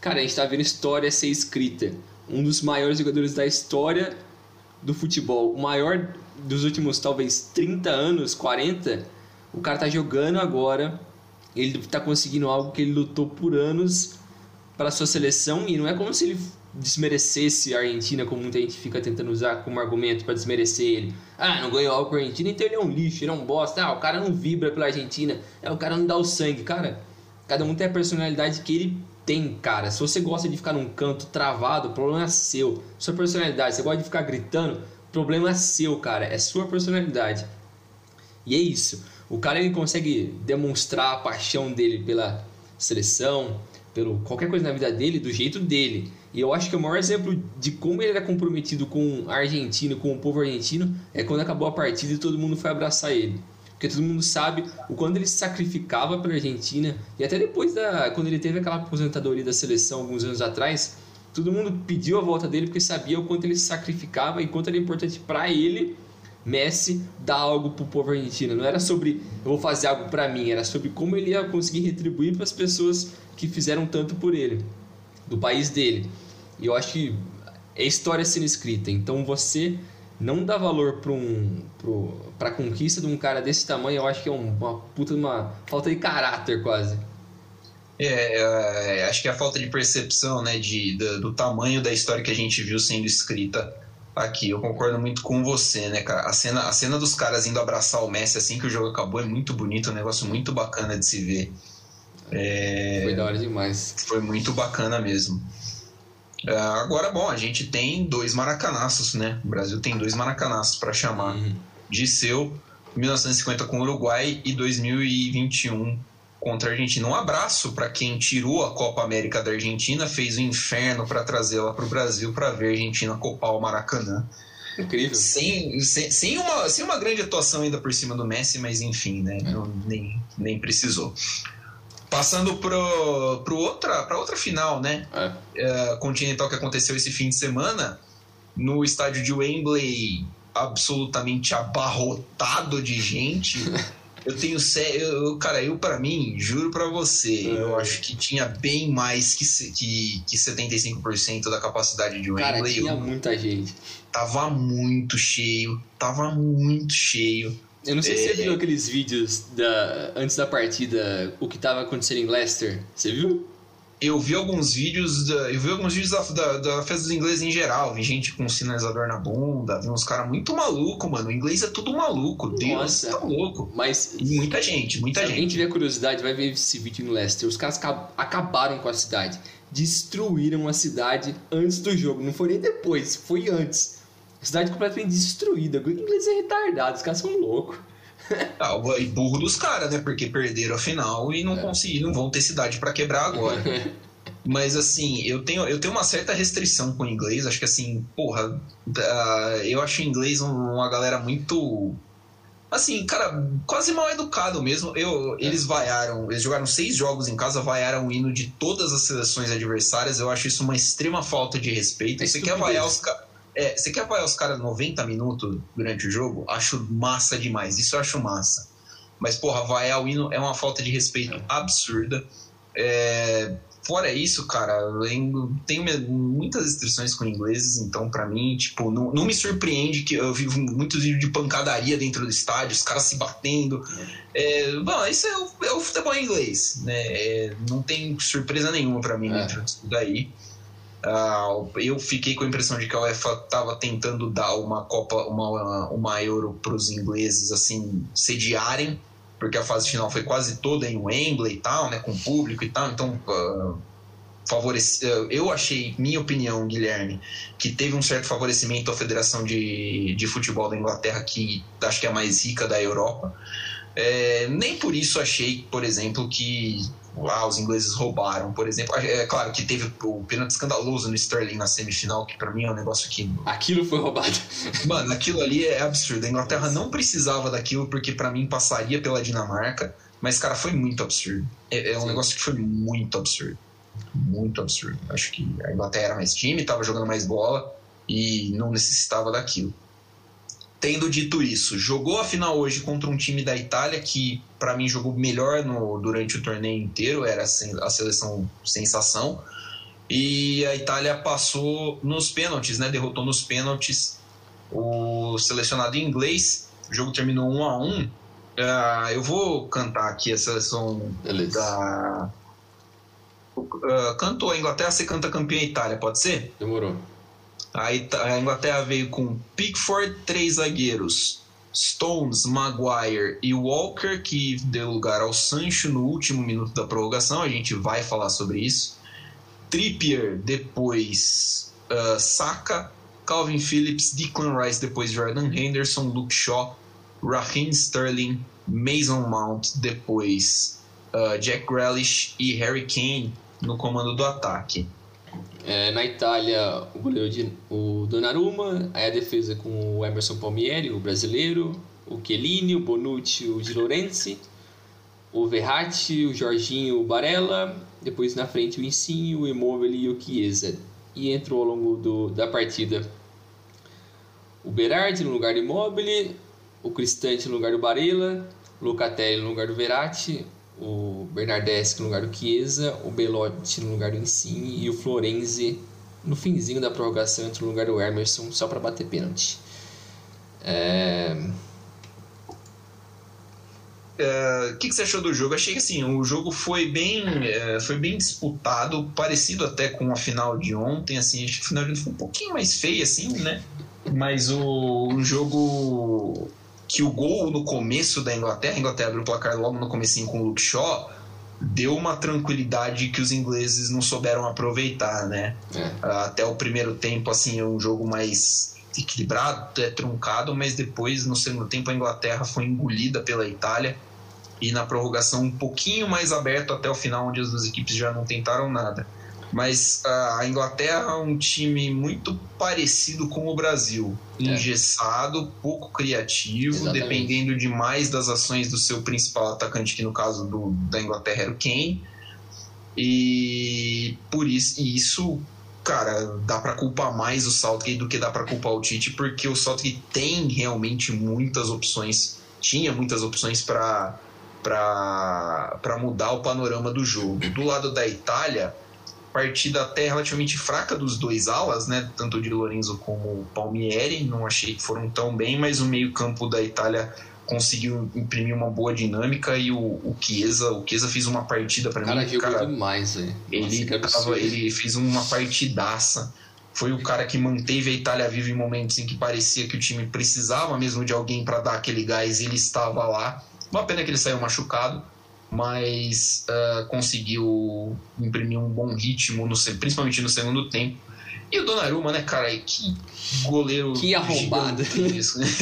S3: Cara, a gente tá vendo história ser escrita. Um dos maiores jogadores da história do futebol, o maior dos últimos talvez 30 anos, 40, o cara tá jogando agora, ele tá conseguindo algo que ele lutou por anos para sua seleção e não é como se ele desmerecesse a Argentina, como muita gente fica tentando usar como argumento para desmerecer ele. Ah, não ganhou algo com a Argentina, então ele é um lixo, ele é um bosta. Ah, o cara não vibra pela Argentina, é o cara não dá o sangue. Cara, cada um tem a personalidade que ele tem, cara. Se você gosta de ficar num canto travado, o problema é seu. Sua personalidade, você gosta de ficar gritando, problema é seu, cara, é sua personalidade. E é isso. O cara ele consegue demonstrar a paixão dele pela seleção, pelo qualquer coisa na vida dele do jeito dele. E eu acho que o maior exemplo de como ele era comprometido com a Argentina, com o povo argentino, é quando acabou a partida e todo mundo foi abraçar ele. Porque todo mundo sabe o quanto ele se sacrificava pela Argentina. E até depois da. Quando ele teve aquela aposentadoria da seleção alguns anos atrás, Todo mundo pediu a volta dele porque sabia o quanto ele se sacrificava e quanto era importante para ele, Messi, dar algo pro povo argentino. Não era sobre eu vou fazer algo para mim, era sobre como ele ia conseguir retribuir para as pessoas que fizeram tanto por ele, do país dele. E eu acho que é história sendo escrita. Então você não dá valor para um, pro, a conquista de um cara desse tamanho, eu acho que é uma puta uma falta de caráter quase.
S2: É, é, acho que é a falta de percepção né, de, do, do, tamanho da história que a gente viu sendo escrita aqui. Eu concordo muito com você, né, cara? A cena, a cena dos caras indo abraçar o Messi assim que o jogo acabou é muito bonito, um negócio muito bacana de se ver.
S3: É, foi da hora demais.
S2: Foi muito bacana mesmo. É, agora, bom, a gente tem dois maracanaços, né? O Brasil tem dois maracanaços para chamar uhum. de seu. 1950 com o Uruguai e 2021 contra a Argentina. Um abraço para quem tirou a Copa América da Argentina, fez o inferno para trazê-la para o Brasil para ver a Argentina copar o Maracanã.
S3: Incrível.
S2: Sem, sem, sem, uma, sem uma grande atuação ainda por cima do Messi, mas enfim, né? É. Não, nem, nem precisou. Passando para outra, outra final, né? É. É, continental que aconteceu esse fim de semana, no estádio de Wembley, absolutamente abarrotado de gente. Eu tenho eu, cara, eu para mim, juro para você, é. eu acho que tinha bem mais que que, que 75% da capacidade de
S3: Wembley. Cara, tinha
S2: eu,
S3: muita gente.
S2: Tava muito cheio, tava muito cheio.
S3: Eu não sei é, se você viu aqueles vídeos da antes da partida, o que tava acontecendo em Leicester. Você viu?
S2: eu vi alguns vídeos da, eu vi alguns vídeos da, da, da festa dos ingleses em geral vi gente com sinalizador na bunda vi uns caras muito maluco mano o inglês é tudo maluco Deus tá louco.
S3: mas
S2: e muita gente muita
S3: se
S2: gente.
S3: alguém tiver curiosidade vai ver esse vídeo em Leicester. Os caras acabaram com a cidade destruíram a cidade antes do jogo não foi nem depois foi antes cidade completamente destruída o inglês é retardado os caras são loucos
S2: ah, e burro dos caras, né? Porque perderam a final e não é. conseguiram, não vão ter cidade para quebrar agora. Mas assim, eu tenho, eu tenho uma certa restrição com o inglês. Acho que assim, porra, uh, eu acho o inglês uma galera muito. Assim, cara, quase mal educado mesmo. Eu, é. Eles vaiaram, eles jogaram seis jogos em casa, vaiaram o hino de todas as seleções adversárias. Eu acho isso uma extrema falta de respeito. É Você quer vaiar os caras é, você quer apoiar os caras 90 minutos durante o jogo? Acho massa demais. Isso eu acho massa. Mas, porra, vaiar o hino é uma falta de respeito absurda. É, fora isso, cara, eu tenho muitas restrições com ingleses, então para mim, tipo, não, não, me surpreende que eu vivo muitos vídeos de pancadaria dentro do estádio, os caras se batendo. É, bom, isso é o, é o futebol inglês, né? É, não tem surpresa nenhuma para mim é. dentro disso daí. Uh, eu fiquei com a impressão de que a UEFA estava tentando dar uma Copa, uma, uma Euro para os ingleses assim sediarem, porque a fase final foi quase toda em Wembley e tal, né, com público e tal, então uh, favorece, uh, eu achei, minha opinião, Guilherme, que teve um certo favorecimento à Federação de, de Futebol da Inglaterra, que acho que é a mais rica da Europa. É, nem por isso achei, por exemplo, que lá os ingleses roubaram, por exemplo. É claro que teve o pênalti escandaloso no Sterling na semifinal, que para mim é um negócio que.
S3: Aquilo foi roubado.
S2: Mano, aquilo ali é absurdo. A Inglaterra não precisava daquilo porque para mim passaria pela Dinamarca, mas, cara, foi muito absurdo. É, é um Sim. negócio que foi muito absurdo. Muito absurdo. Acho que a Inglaterra era mais time, tava jogando mais bola e não necessitava daquilo. Tendo dito isso, jogou a final hoje contra um time da Itália que, para mim, jogou melhor no, durante o torneio inteiro, era a seleção sensação. E a Itália passou nos pênaltis, né? Derrotou nos pênaltis o selecionado inglês. O jogo terminou 1 a 1 uh, Eu vou cantar aqui a seleção Beleza. da. Uh, cantou a Inglaterra, você canta campeã Itália, pode ser?
S3: Demorou.
S2: A Inglaterra veio com Pickford, três zagueiros. Stones, Maguire e Walker, que deu lugar ao Sancho no último minuto da prorrogação. A gente vai falar sobre isso. Trippier, depois uh, Saka, Calvin Phillips, Declan Rice, depois Jordan Henderson, Luke Shaw, Raheem Sterling, Mason Mount, depois uh, Jack Grealish e Harry Kane no comando do ataque.
S3: É, na Itália, o goleiro de, o Donnarumma, aí a defesa com o Emerson Palmieri, o brasileiro, o Chiellini, o Bonucci, o Di Lorenzi, o Verratti, o Jorginho, o Barella, depois na frente o Insigne, o Immobile e o Chiesa. E entrou ao longo do, da partida o Berardi no lugar do Immobile, o Cristante no lugar do Barella, o Locatelli no lugar do Verratti, o Bernardeschi no lugar do Chiesa, o Belotti no lugar do Insigne e o Florenzi no finzinho da prorrogação entre no lugar do Emerson só para bater pênalti. É...
S2: É, o que, que, você achou do jogo? Achei que assim, o jogo foi bem, é, foi bem disputado, parecido até com a final de ontem. Assim, acho que a final de ontem foi um pouquinho mais feia, assim, né? Mas o, o jogo que o gol no começo da Inglaterra, a Inglaterra abriu o placar logo no comecinho com o Luke Shaw, deu uma tranquilidade que os ingleses não souberam aproveitar, né? É. Até o primeiro tempo, assim, é um jogo mais equilibrado, é truncado, mas depois, no segundo tempo, a Inglaterra foi engolida pela Itália e na prorrogação um pouquinho mais aberto até o final, onde as duas equipes já não tentaram nada. Mas a Inglaterra é um time muito parecido com o Brasil. É. Engessado, pouco criativo, Exatamente. dependendo demais das ações do seu principal atacante, que no caso do, da Inglaterra era o Kane. E por isso, e isso cara, dá para culpar mais o Southgate do que dá para culpar o Tite, porque o Southgate tem realmente muitas opções, tinha muitas opções para para mudar o panorama do jogo. Do lado da Itália, partida até relativamente fraca dos dois alas, né? Tanto o de Lorenzo como o Palmieri. Não achei que foram tão bem, mas o meio-campo da Itália conseguiu imprimir uma boa dinâmica e o, o Chiesa, o Chiesa fez uma partida para mim.
S3: Cara, jogou cara, demais, velho.
S2: Ele, tava, ele fez uma partidaça. Foi o cara que manteve a Itália viva em momentos em que parecia que o time precisava mesmo de alguém para dar aquele gás, ele estava lá. Uma pena que ele saiu machucado, mas uh, conseguiu imprimir um bom ritmo, no, principalmente no segundo tempo. E o Donnarumma, né, cara, que goleiro.
S3: Que arrombado.
S2: Isso, né?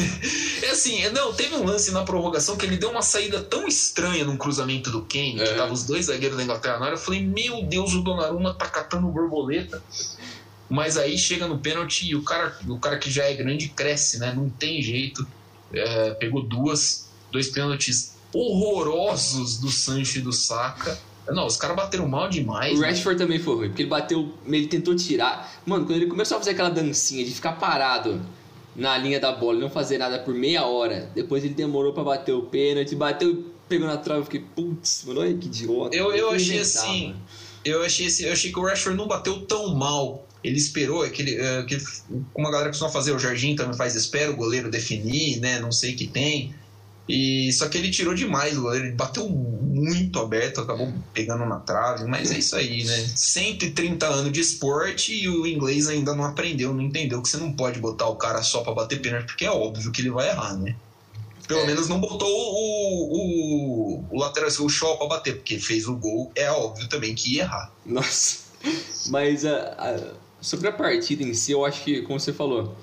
S2: É assim, não, teve um lance na prorrogação que ele deu uma saída tão estranha num cruzamento do Kane, é. que tava os dois zagueiros da Inglaterra na área. Eu falei, meu Deus, o Donnarumma tá catando borboleta. Mas aí chega no pênalti e o cara, o cara que já é grande cresce, né? Não tem jeito. É, pegou duas, dois pênaltis horrorosos do Sancho e do Saka. Não, os caras bateram mal demais.
S3: O né? Rashford também foi ruim, porque ele bateu, ele tentou tirar. Mano, quando ele começou a fazer aquela dancinha de ficar parado na linha da bola e não fazer nada por meia hora, depois ele demorou para bater o pênalti, bateu, pegou na trave, eu fiquei, putz, mano, olha que idiota.
S2: Eu, eu achei assim, mano. eu achei assim, eu achei que o Rashford não bateu tão mal. Ele esperou, aquele, é aquele, é, como a galera costuma fazer, o Jardim também faz, espera o goleiro definir, né, não sei o que tem. E só que ele tirou demais, ele bateu muito aberto, acabou pegando na trave, mas é isso aí, né? 130 anos de esporte e o inglês ainda não aprendeu, não entendeu que você não pode botar o cara só para bater pênalti, porque é óbvio que ele vai errar, né? Pelo é. menos não botou o, o, o lateral, o Shaw pra bater, porque fez o gol, é óbvio também que ia errar.
S3: Nossa, mas a, a, sobre a partida em si, eu acho que, como você falou,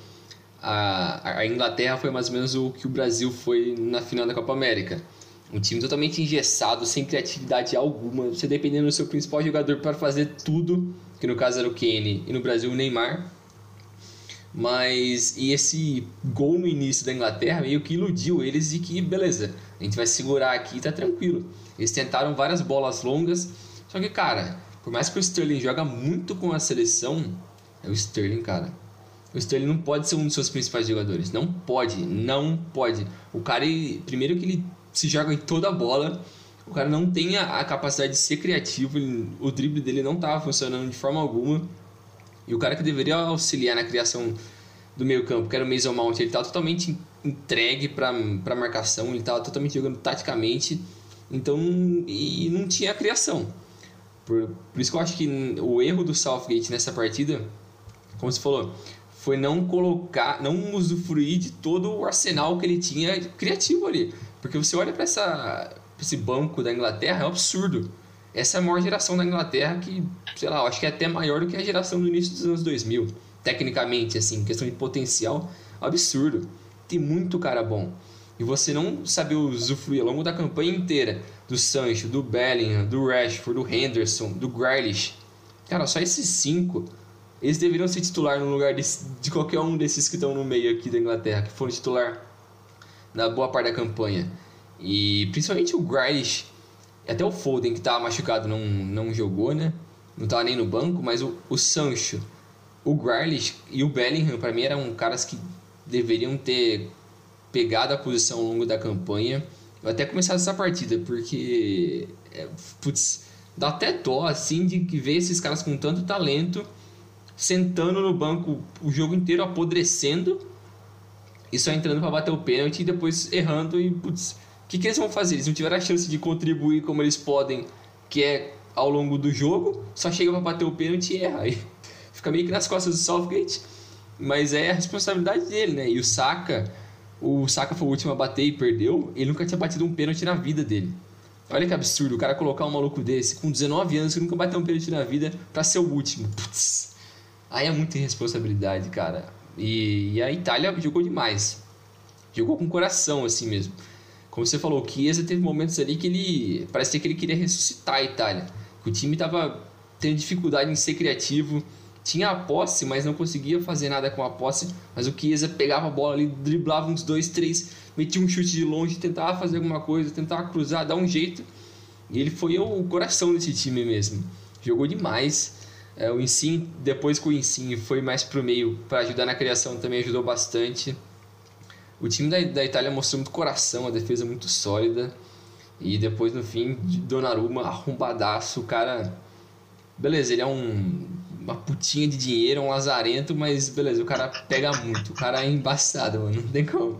S3: a, a Inglaterra foi mais ou menos o que o Brasil foi na final da Copa América. Um time totalmente engessado, sem criatividade alguma, você dependendo do seu principal jogador para fazer tudo, que no caso era o Kane e no Brasil o Neymar. Mas e esse gol no início da Inglaterra meio que iludiu eles de que beleza, a gente vai segurar aqui e tá tranquilo. Eles tentaram várias bolas longas, só que cara, por mais que o Sterling joga muito com a seleção, é o Sterling, cara. O Sterling não pode ser um dos seus principais jogadores. Não pode, não pode. O cara, ele, primeiro que ele se joga em toda a bola, o cara não tem a, a capacidade de ser criativo, ele, o drible dele não estava funcionando de forma alguma. E o cara que deveria auxiliar na criação do meio campo, que era o Mason Mount, ele estava totalmente entregue para a marcação, ele estava totalmente jogando taticamente, então e não tinha criação. Por, por isso que eu acho que o erro do Southgate nessa partida, como você falou, foi não colocar, não usufruir de todo o arsenal que ele tinha criativo ali. Porque você olha para esse banco da Inglaterra, é um absurdo. Essa é a maior geração da Inglaterra que, sei lá, eu acho que é até maior do que a geração do início dos anos 2000. Tecnicamente, assim, questão de potencial, absurdo. Tem muito cara bom. E você não saber usufruir ao longo da campanha inteira do Sancho, do Bellingham, do Rashford, do Henderson, do Grealish. Cara, só esses cinco eles deveriam ser titular no lugar de, de qualquer um desses que estão no meio aqui da Inglaterra, que foram titular na boa parte da campanha. E principalmente o Grealish, até o Foden que estava machucado não, não jogou, né? Não estava nem no banco, mas o, o Sancho, o Grealish e o Bellingham, para mim, eram caras que deveriam ter pegado a posição ao longo da campanha. Eu até começado essa partida, porque é, putz, dá até dó assim de ver esses caras com tanto talento sentando no banco o jogo inteiro, apodrecendo e só entrando para bater o pênalti e depois errando. E putz, o que, que eles vão fazer? Eles não tiveram a chance de contribuir como eles podem, que é ao longo do jogo, só chega para bater o pênalti e erra. Aí fica meio que nas costas do Southgate, mas é a responsabilidade dele, né? E o Saka, o Saka foi o último a bater e perdeu, ele nunca tinha batido um pênalti na vida dele. Olha que absurdo, o cara colocar um maluco desse com 19 anos que nunca bateu um pênalti na vida para ser o último. Putz. Aí é muita irresponsabilidade, cara. E, e, a Itália jogou demais. Jogou com coração, assim mesmo. Como você falou, o Chiesa teve momentos ali que ele. Parecia que ele queria ressuscitar a Itália. O time tava tendo dificuldade em ser criativo. Tinha a posse, mas não conseguia fazer nada com a posse. Mas o Chiesa pegava a bola ali, driblava uns dois, três, metia um chute de longe, tentava fazer alguma coisa, tentava cruzar, dar um jeito. E ele foi o coração desse time mesmo. Jogou demais. É, o Insim, depois que o Insim foi mais pro meio para ajudar na criação, também ajudou bastante. O time da, da Itália mostrou muito coração, a defesa muito sólida. E depois, no fim, Donnarumma arrombadaço. O cara. Beleza, ele é um, uma putinha de dinheiro, um lazarento, mas beleza, o cara pega muito. O cara é embaçado, mano. Não tem como.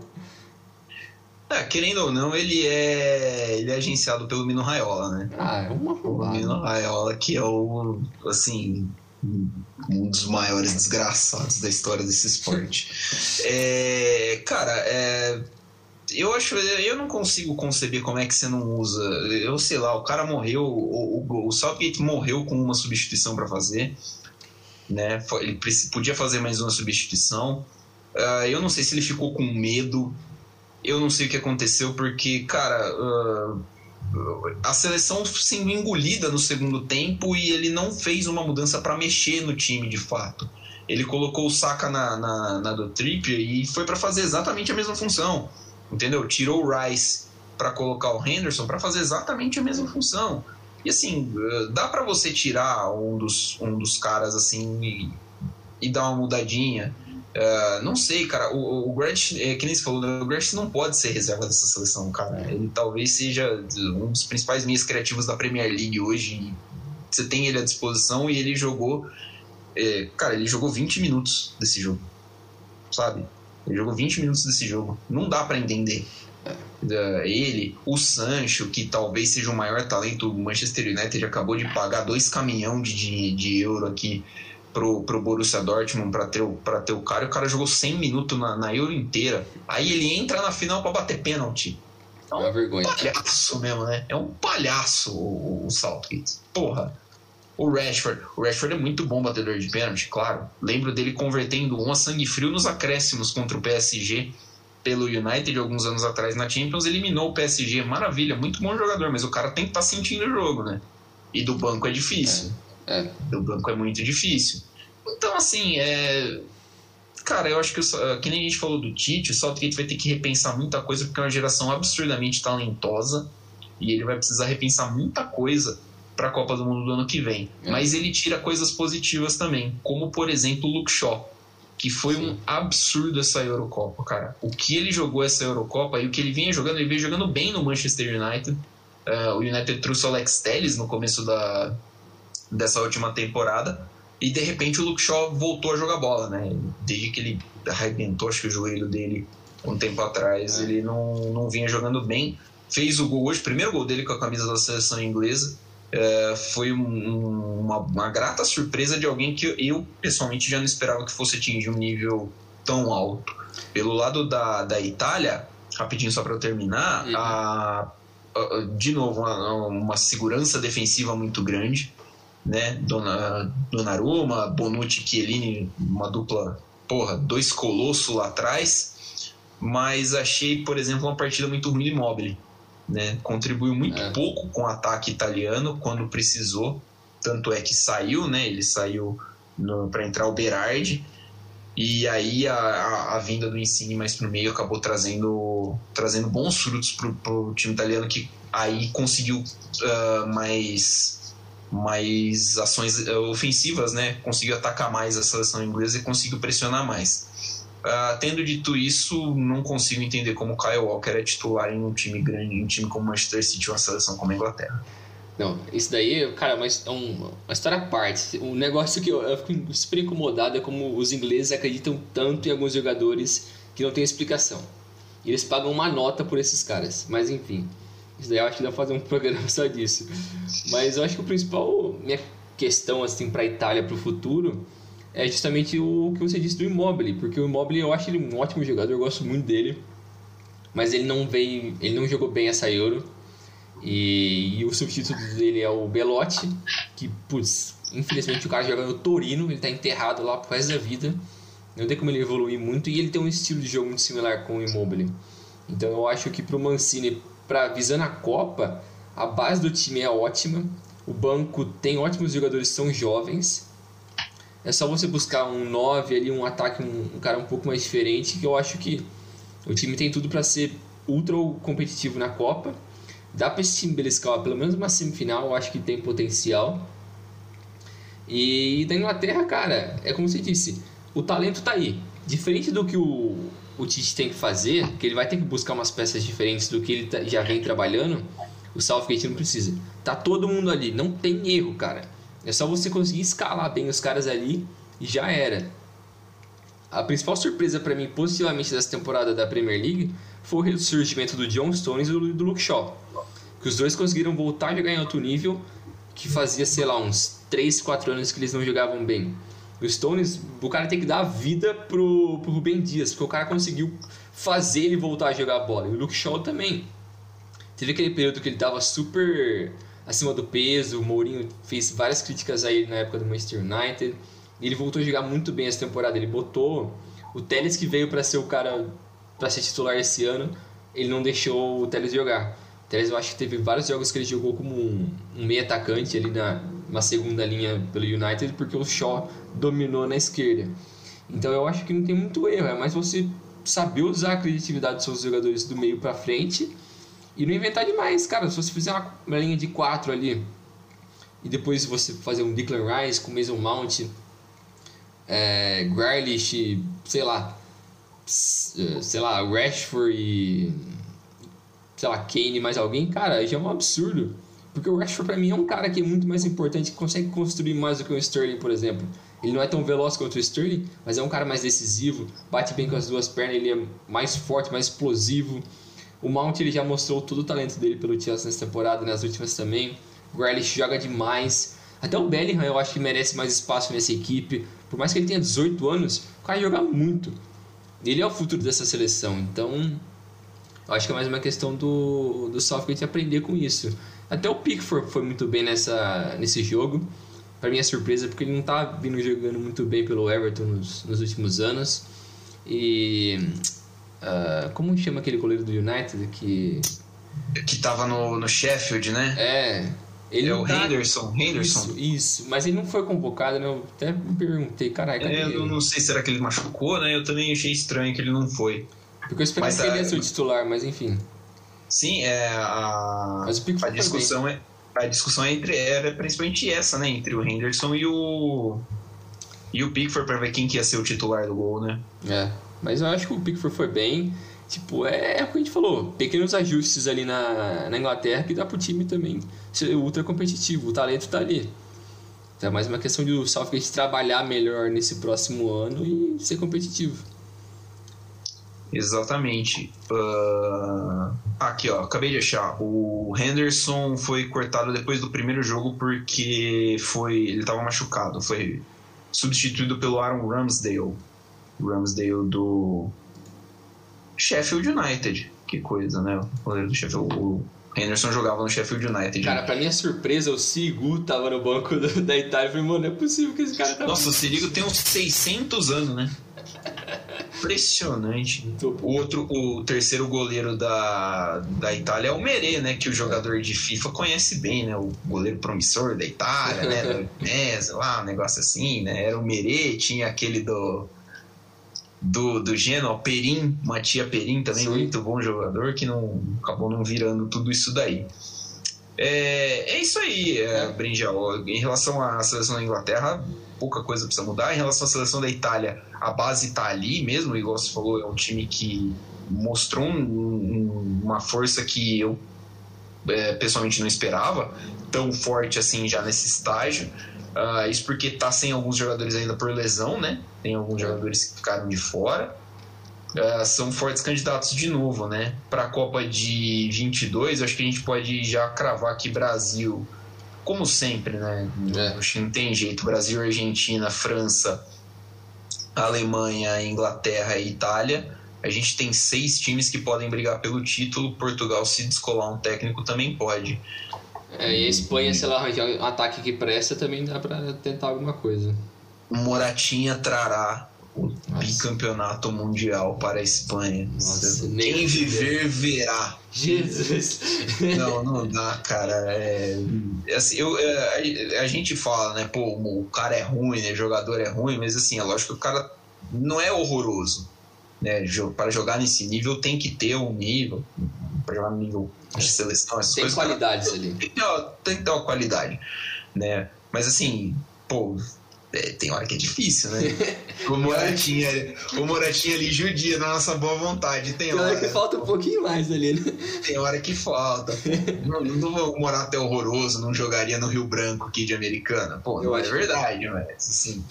S2: É, querendo ou não, ele é ele é agenciado pelo Mino Raiola, né?
S3: Ah, é uma roubada.
S2: O Mino Raiola, que é o, assim, um dos maiores desgraçados da história desse esporte. é, cara, é, eu acho, eu não consigo conceber como é que você não usa. Eu sei lá, o cara morreu, o, o, o Southgate morreu com uma substituição para fazer, né? Ele podia fazer mais uma substituição. Uh, eu não sei se ele ficou com medo eu não sei o que aconteceu, porque, cara, uh, a seleção sendo engolida no segundo tempo e ele não fez uma mudança para mexer no time de fato. Ele colocou o Saka na, na, na do Trippier e foi para fazer exatamente a mesma função, entendeu? Tirou o Rice para colocar o Henderson para fazer exatamente a mesma função. E assim, eh, dá para você tirar um dos, um dos caras assim e, e dar uma mudadinha. Uh, não sei, cara. O, o Grant, é, que nem você falou, né, o Grant não pode ser reserva dessa seleção, cara. Ele talvez seja um dos principais meios criativos da Premier League hoje. Você tem ele à disposição e ele jogou. É, cara, ele jogou 20 minutos desse jogo. Sabe? Ele jogou 20 minutos desse jogo. Não dá para entender. Uh, ele, o Sancho, que talvez seja o maior talento do Manchester United, acabou de pagar dois caminhão de, de, de euro aqui pro, pro Borussia Dortmund para ter, o, pra ter o cara. E o cara jogou 100 minutos na, na Euro inteira. Aí ele entra na final para bater pênalti.
S3: É, uma vergonha.
S2: palhaço mesmo, né? É um palhaço o, o Southgate. Porra. O Rashford. O Rashford é muito bom batedor de pênalti, claro. Lembro dele convertendo um a sangue frio nos acréscimos contra o PSG pelo United alguns anos atrás na Champions. Eliminou o PSG. Maravilha, muito bom jogador, mas o cara tem que estar tá sentindo o jogo, né? E do banco é difícil. É. É. Do banco é muito difícil. Então, assim, é. Cara, eu acho que, que nem a gente falou do Tite, o Southgate vai ter que repensar muita coisa, porque é uma geração absurdamente talentosa e ele vai precisar repensar muita coisa para a Copa do Mundo do ano que vem. É. Mas ele tira coisas positivas também, como por exemplo o Luke Shaw, que foi Sim. um absurdo essa Eurocopa, cara. O que ele jogou essa Eurocopa e o que ele vinha jogando, ele veio jogando bem no Manchester United. Uh, o United trouxe o Alex Telles no começo da, dessa última temporada. E de repente o Luke Shaw voltou a jogar bola, né? Desde que ele arrebentou, acho que o joelho dele um tempo atrás, é. ele não, não vinha jogando bem. Fez o gol hoje, primeiro gol dele com a camisa da seleção inglesa. É, foi um, uma, uma, grata surpresa de alguém que eu pessoalmente já não esperava que fosse atingir um nível tão alto. Pelo lado da, da Itália, rapidinho só para eu terminar, uhum. a, a, de novo, uma, uma segurança defensiva muito grande né? Dona, Donnarumma, Bonucci, Chiellini, uma dupla, porra, dois colossos lá atrás. Mas achei, por exemplo, uma partida muito ruim de Immobile, né? Contribuiu muito é. pouco com o ataque italiano quando precisou. Tanto é que saiu, né? Ele saiu para entrar o Berardi. E aí a, a, a, vinda do Insigne mais pro meio acabou trazendo, trazendo bons frutos pro, pro time italiano que aí conseguiu uh, mais mais ações eh, ofensivas, né? Conseguiu atacar mais a seleção inglesa e conseguiu pressionar mais. Uh, tendo dito isso, não consigo entender como Kyle Walker é titular em um time grande, em um time como Manchester City uma seleção como a Inglaterra.
S3: Não, isso daí, cara, mas é uma história à parte. Um negócio que eu, eu fico super incomodado é como os ingleses acreditam tanto em alguns jogadores que não tem explicação. E eles pagam uma nota por esses caras. Mas enfim. Isso daí eu acho que dá pra fazer um programa só disso. Mas eu acho que o principal, minha questão assim para a Itália para o futuro é justamente o que você disse do Immobile, porque o Immobile eu acho ele um ótimo jogador, eu gosto muito dele, mas ele não veio, ele não jogou bem essa Euro. E, e o substituto dele é o Belotti, que, putz, infelizmente o cara joga no Torino, ele tá enterrado lá pro resto da vida. Não tem como ele evoluir muito e ele tem um estilo de jogo muito similar com o Immobile. Então eu acho que pro Mancini para visando a Copa, a base do time é ótima, o banco tem ótimos jogadores, são jovens. É só você buscar um 9 ali, um ataque, um, um cara um pouco mais diferente, que eu acho que o time tem tudo para ser ultra competitivo na Copa. Dá para esse time beliscar pelo menos uma semifinal, eu acho que tem potencial. E da Inglaterra, cara, é como você disse, o talento tá aí. Diferente do que o, o Tite tem que fazer, que ele vai ter que buscar umas peças diferentes do que ele tá, já vem trabalhando, o Southgate não precisa. Tá todo mundo ali, não tem erro, cara. É só você conseguir escalar bem os caras ali e já era. A principal surpresa para mim, positivamente, dessa temporada da Premier League foi o surgimento do John Stones e do Luke Shaw. Que os dois conseguiram voltar a jogar em alto nível, que fazia, sei lá, uns 3, 4 anos que eles não jogavam bem. O Stones, o cara tem que dar a vida pro, pro Rubem Dias, porque o cara conseguiu fazer ele voltar a jogar bola. E o Luke Shaw também. Teve aquele período que ele tava super acima do peso, o Mourinho fez várias críticas a ele na época do Manchester United. Ele voltou a jogar muito bem essa temporada. Ele botou o Teles que veio para ser o cara para ser titular esse ano, ele não deixou o Teles jogar. O Teles eu acho que teve vários jogos que ele jogou como um, um meio atacante ali na, uma segunda linha pelo United porque o Shaw dominou na esquerda. Então eu acho que não tem muito erro, é mais você saber usar a criatividade dos seus jogadores do meio para frente e não inventar demais, cara. Se você fizer uma, uma linha de quatro ali e depois você fazer um Declan Rice com Mason Mount, é, Grealish, sei lá, sei lá, Rashford e sei lá, Kane mais alguém, cara, já é um absurdo. Porque o Rashford pra mim é um cara que é muito mais importante, que consegue construir mais do que o Sterling, por exemplo. Ele não é tão veloz quanto o Sterling, mas é um cara mais decisivo, bate bem com as duas pernas, ele é mais forte, mais explosivo. O Mount ele já mostrou todo o talento dele pelo Chelsea nessa temporada, nas últimas também. O Grealish joga demais. Até o Bellingham eu acho que merece mais espaço nessa equipe. Por mais que ele tenha 18 anos, o cara joga muito. Ele é o futuro dessa seleção, então eu acho que é mais uma questão do, do Southgate aprender com isso. Até o Pickford foi muito bem nessa, nesse jogo. Para é surpresa porque ele não tá vindo jogando muito bem pelo Everton nos, nos últimos anos. E. Uh, como chama aquele goleiro do United que.
S2: Que tava no, no Sheffield, né?
S3: É.
S2: Ele é o tá... Henderson, Henderson.
S3: Isso, isso, mas ele não foi convocado, né? Eu até me perguntei, caralho.
S2: É, eu não sei, será que ele machucou, né? Eu também achei estranho que ele não foi.
S3: Porque eu esperava que ele ia ser o titular, mas enfim.
S2: Sim, é a, a discussão é a discussão entre era principalmente essa, né, entre o Henderson e o e o Pickford para ver quem que ia ser o titular do gol, né?
S3: É, mas eu acho que o Pickford foi bem. Tipo, é, é o que a gente falou, pequenos ajustes ali na, na Inglaterra que dá pro time também ser ultra competitivo, o talento tá ali. Então é mais uma questão de o Southgate trabalhar melhor nesse próximo ano e ser competitivo.
S2: Exatamente. Uh... Aqui, ó, acabei de achar. O Henderson foi cortado depois do primeiro jogo porque foi ele estava machucado. Foi substituído pelo Aaron Ramsdale. Ramsdale do Sheffield United. Que coisa, né? O goleiro do Sheffield. O Henderson jogava no Sheffield United.
S3: Cara, pra minha surpresa, o Sigu tava no banco da Itália. Eu falei, mano, não é possível que esse cara tá.
S2: Nossa, o Sirigo tem uns 600 anos, né? impressionante. O outro, o terceiro goleiro da, da Itália é o Merê, né? Que o jogador de FIFA conhece bem, né? O goleiro promissor da Itália, né? Da Udinese, lá, um negócio assim, né? Era o Merê, tinha aquele do do, do Genoa, Perim, Matia Perim também, Sim. muito bom jogador, que não acabou não virando tudo isso daí. É, é isso aí, é, Brinjal. Em relação à seleção da Inglaterra, pouca coisa precisa mudar. Em relação à seleção da Itália, a base está ali mesmo, igual você falou, é um time que mostrou um, um, uma força que eu é, pessoalmente não esperava, tão forte assim já nesse estágio. Uh, isso porque tá sem alguns jogadores ainda por lesão, né? Tem alguns jogadores que ficaram de fora. Uh, são fortes candidatos de novo, né? Para a Copa de 22, acho que a gente pode já cravar que Brasil como sempre, né? É. Acho que não tem jeito. Brasil, Argentina, França, Alemanha, Inglaterra e Itália. A gente tem seis times que podem brigar pelo título. Portugal, se descolar um técnico, também pode.
S3: É, e a Espanha, se ela arranjar um ataque que presta, também dá para tentar alguma coisa.
S2: Moratinha trará o Nossa. bicampeonato mundial para a Espanha. Nossa, Quem viver, verá.
S3: Jesus!
S2: Não, não dá, cara. É, assim, eu, é, a, gente fala, né? Pô, o cara é ruim, né? O jogador é ruim, mas assim, é lógico que o cara não é horroroso. Né? Para jogar nesse nível tem que ter um nível. Para jogar no nível de seleção, essas
S3: tem
S2: coisas.
S3: qualidades ali.
S2: Tem que, ter, tem que ter uma qualidade. Né? Mas assim, pô, é, tem hora que é difícil, né? o Moratinha, o Moratinha ali judia na nossa boa vontade. Tem,
S3: tem hora, que falta um pouquinho mais ali, né?
S2: Tem hora que falta. não, não vou morar até horroroso, não jogaria no Rio Branco aqui de Americana. Pô, não é verdade, mas assim.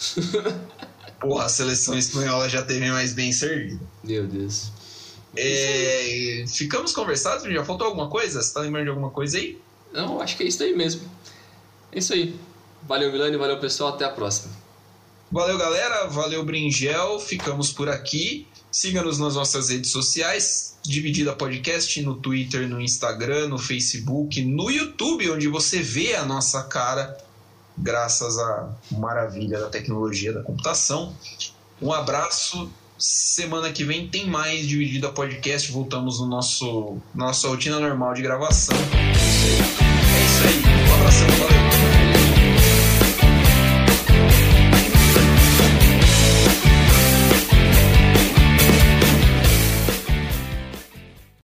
S2: porra, a seleção espanhola já teve mais bem servida.
S3: Meu Deus.
S2: É, ficamos conversados? Já faltou alguma coisa? Você tá lembrando de alguma coisa aí?
S3: Não, acho que é isso aí mesmo. É isso aí. Valeu, Milani, valeu, pessoal. Até a próxima.
S2: Valeu, galera. Valeu, Bringel. Ficamos por aqui. Siga-nos nas nossas redes sociais, Dividida Podcast, no Twitter, no Instagram, no Facebook, no YouTube, onde você vê a nossa cara, graças à maravilha da tecnologia da computação. Um abraço. Semana que vem tem mais Dividida Podcast. Voltamos no nosso nossa rotina normal de gravação.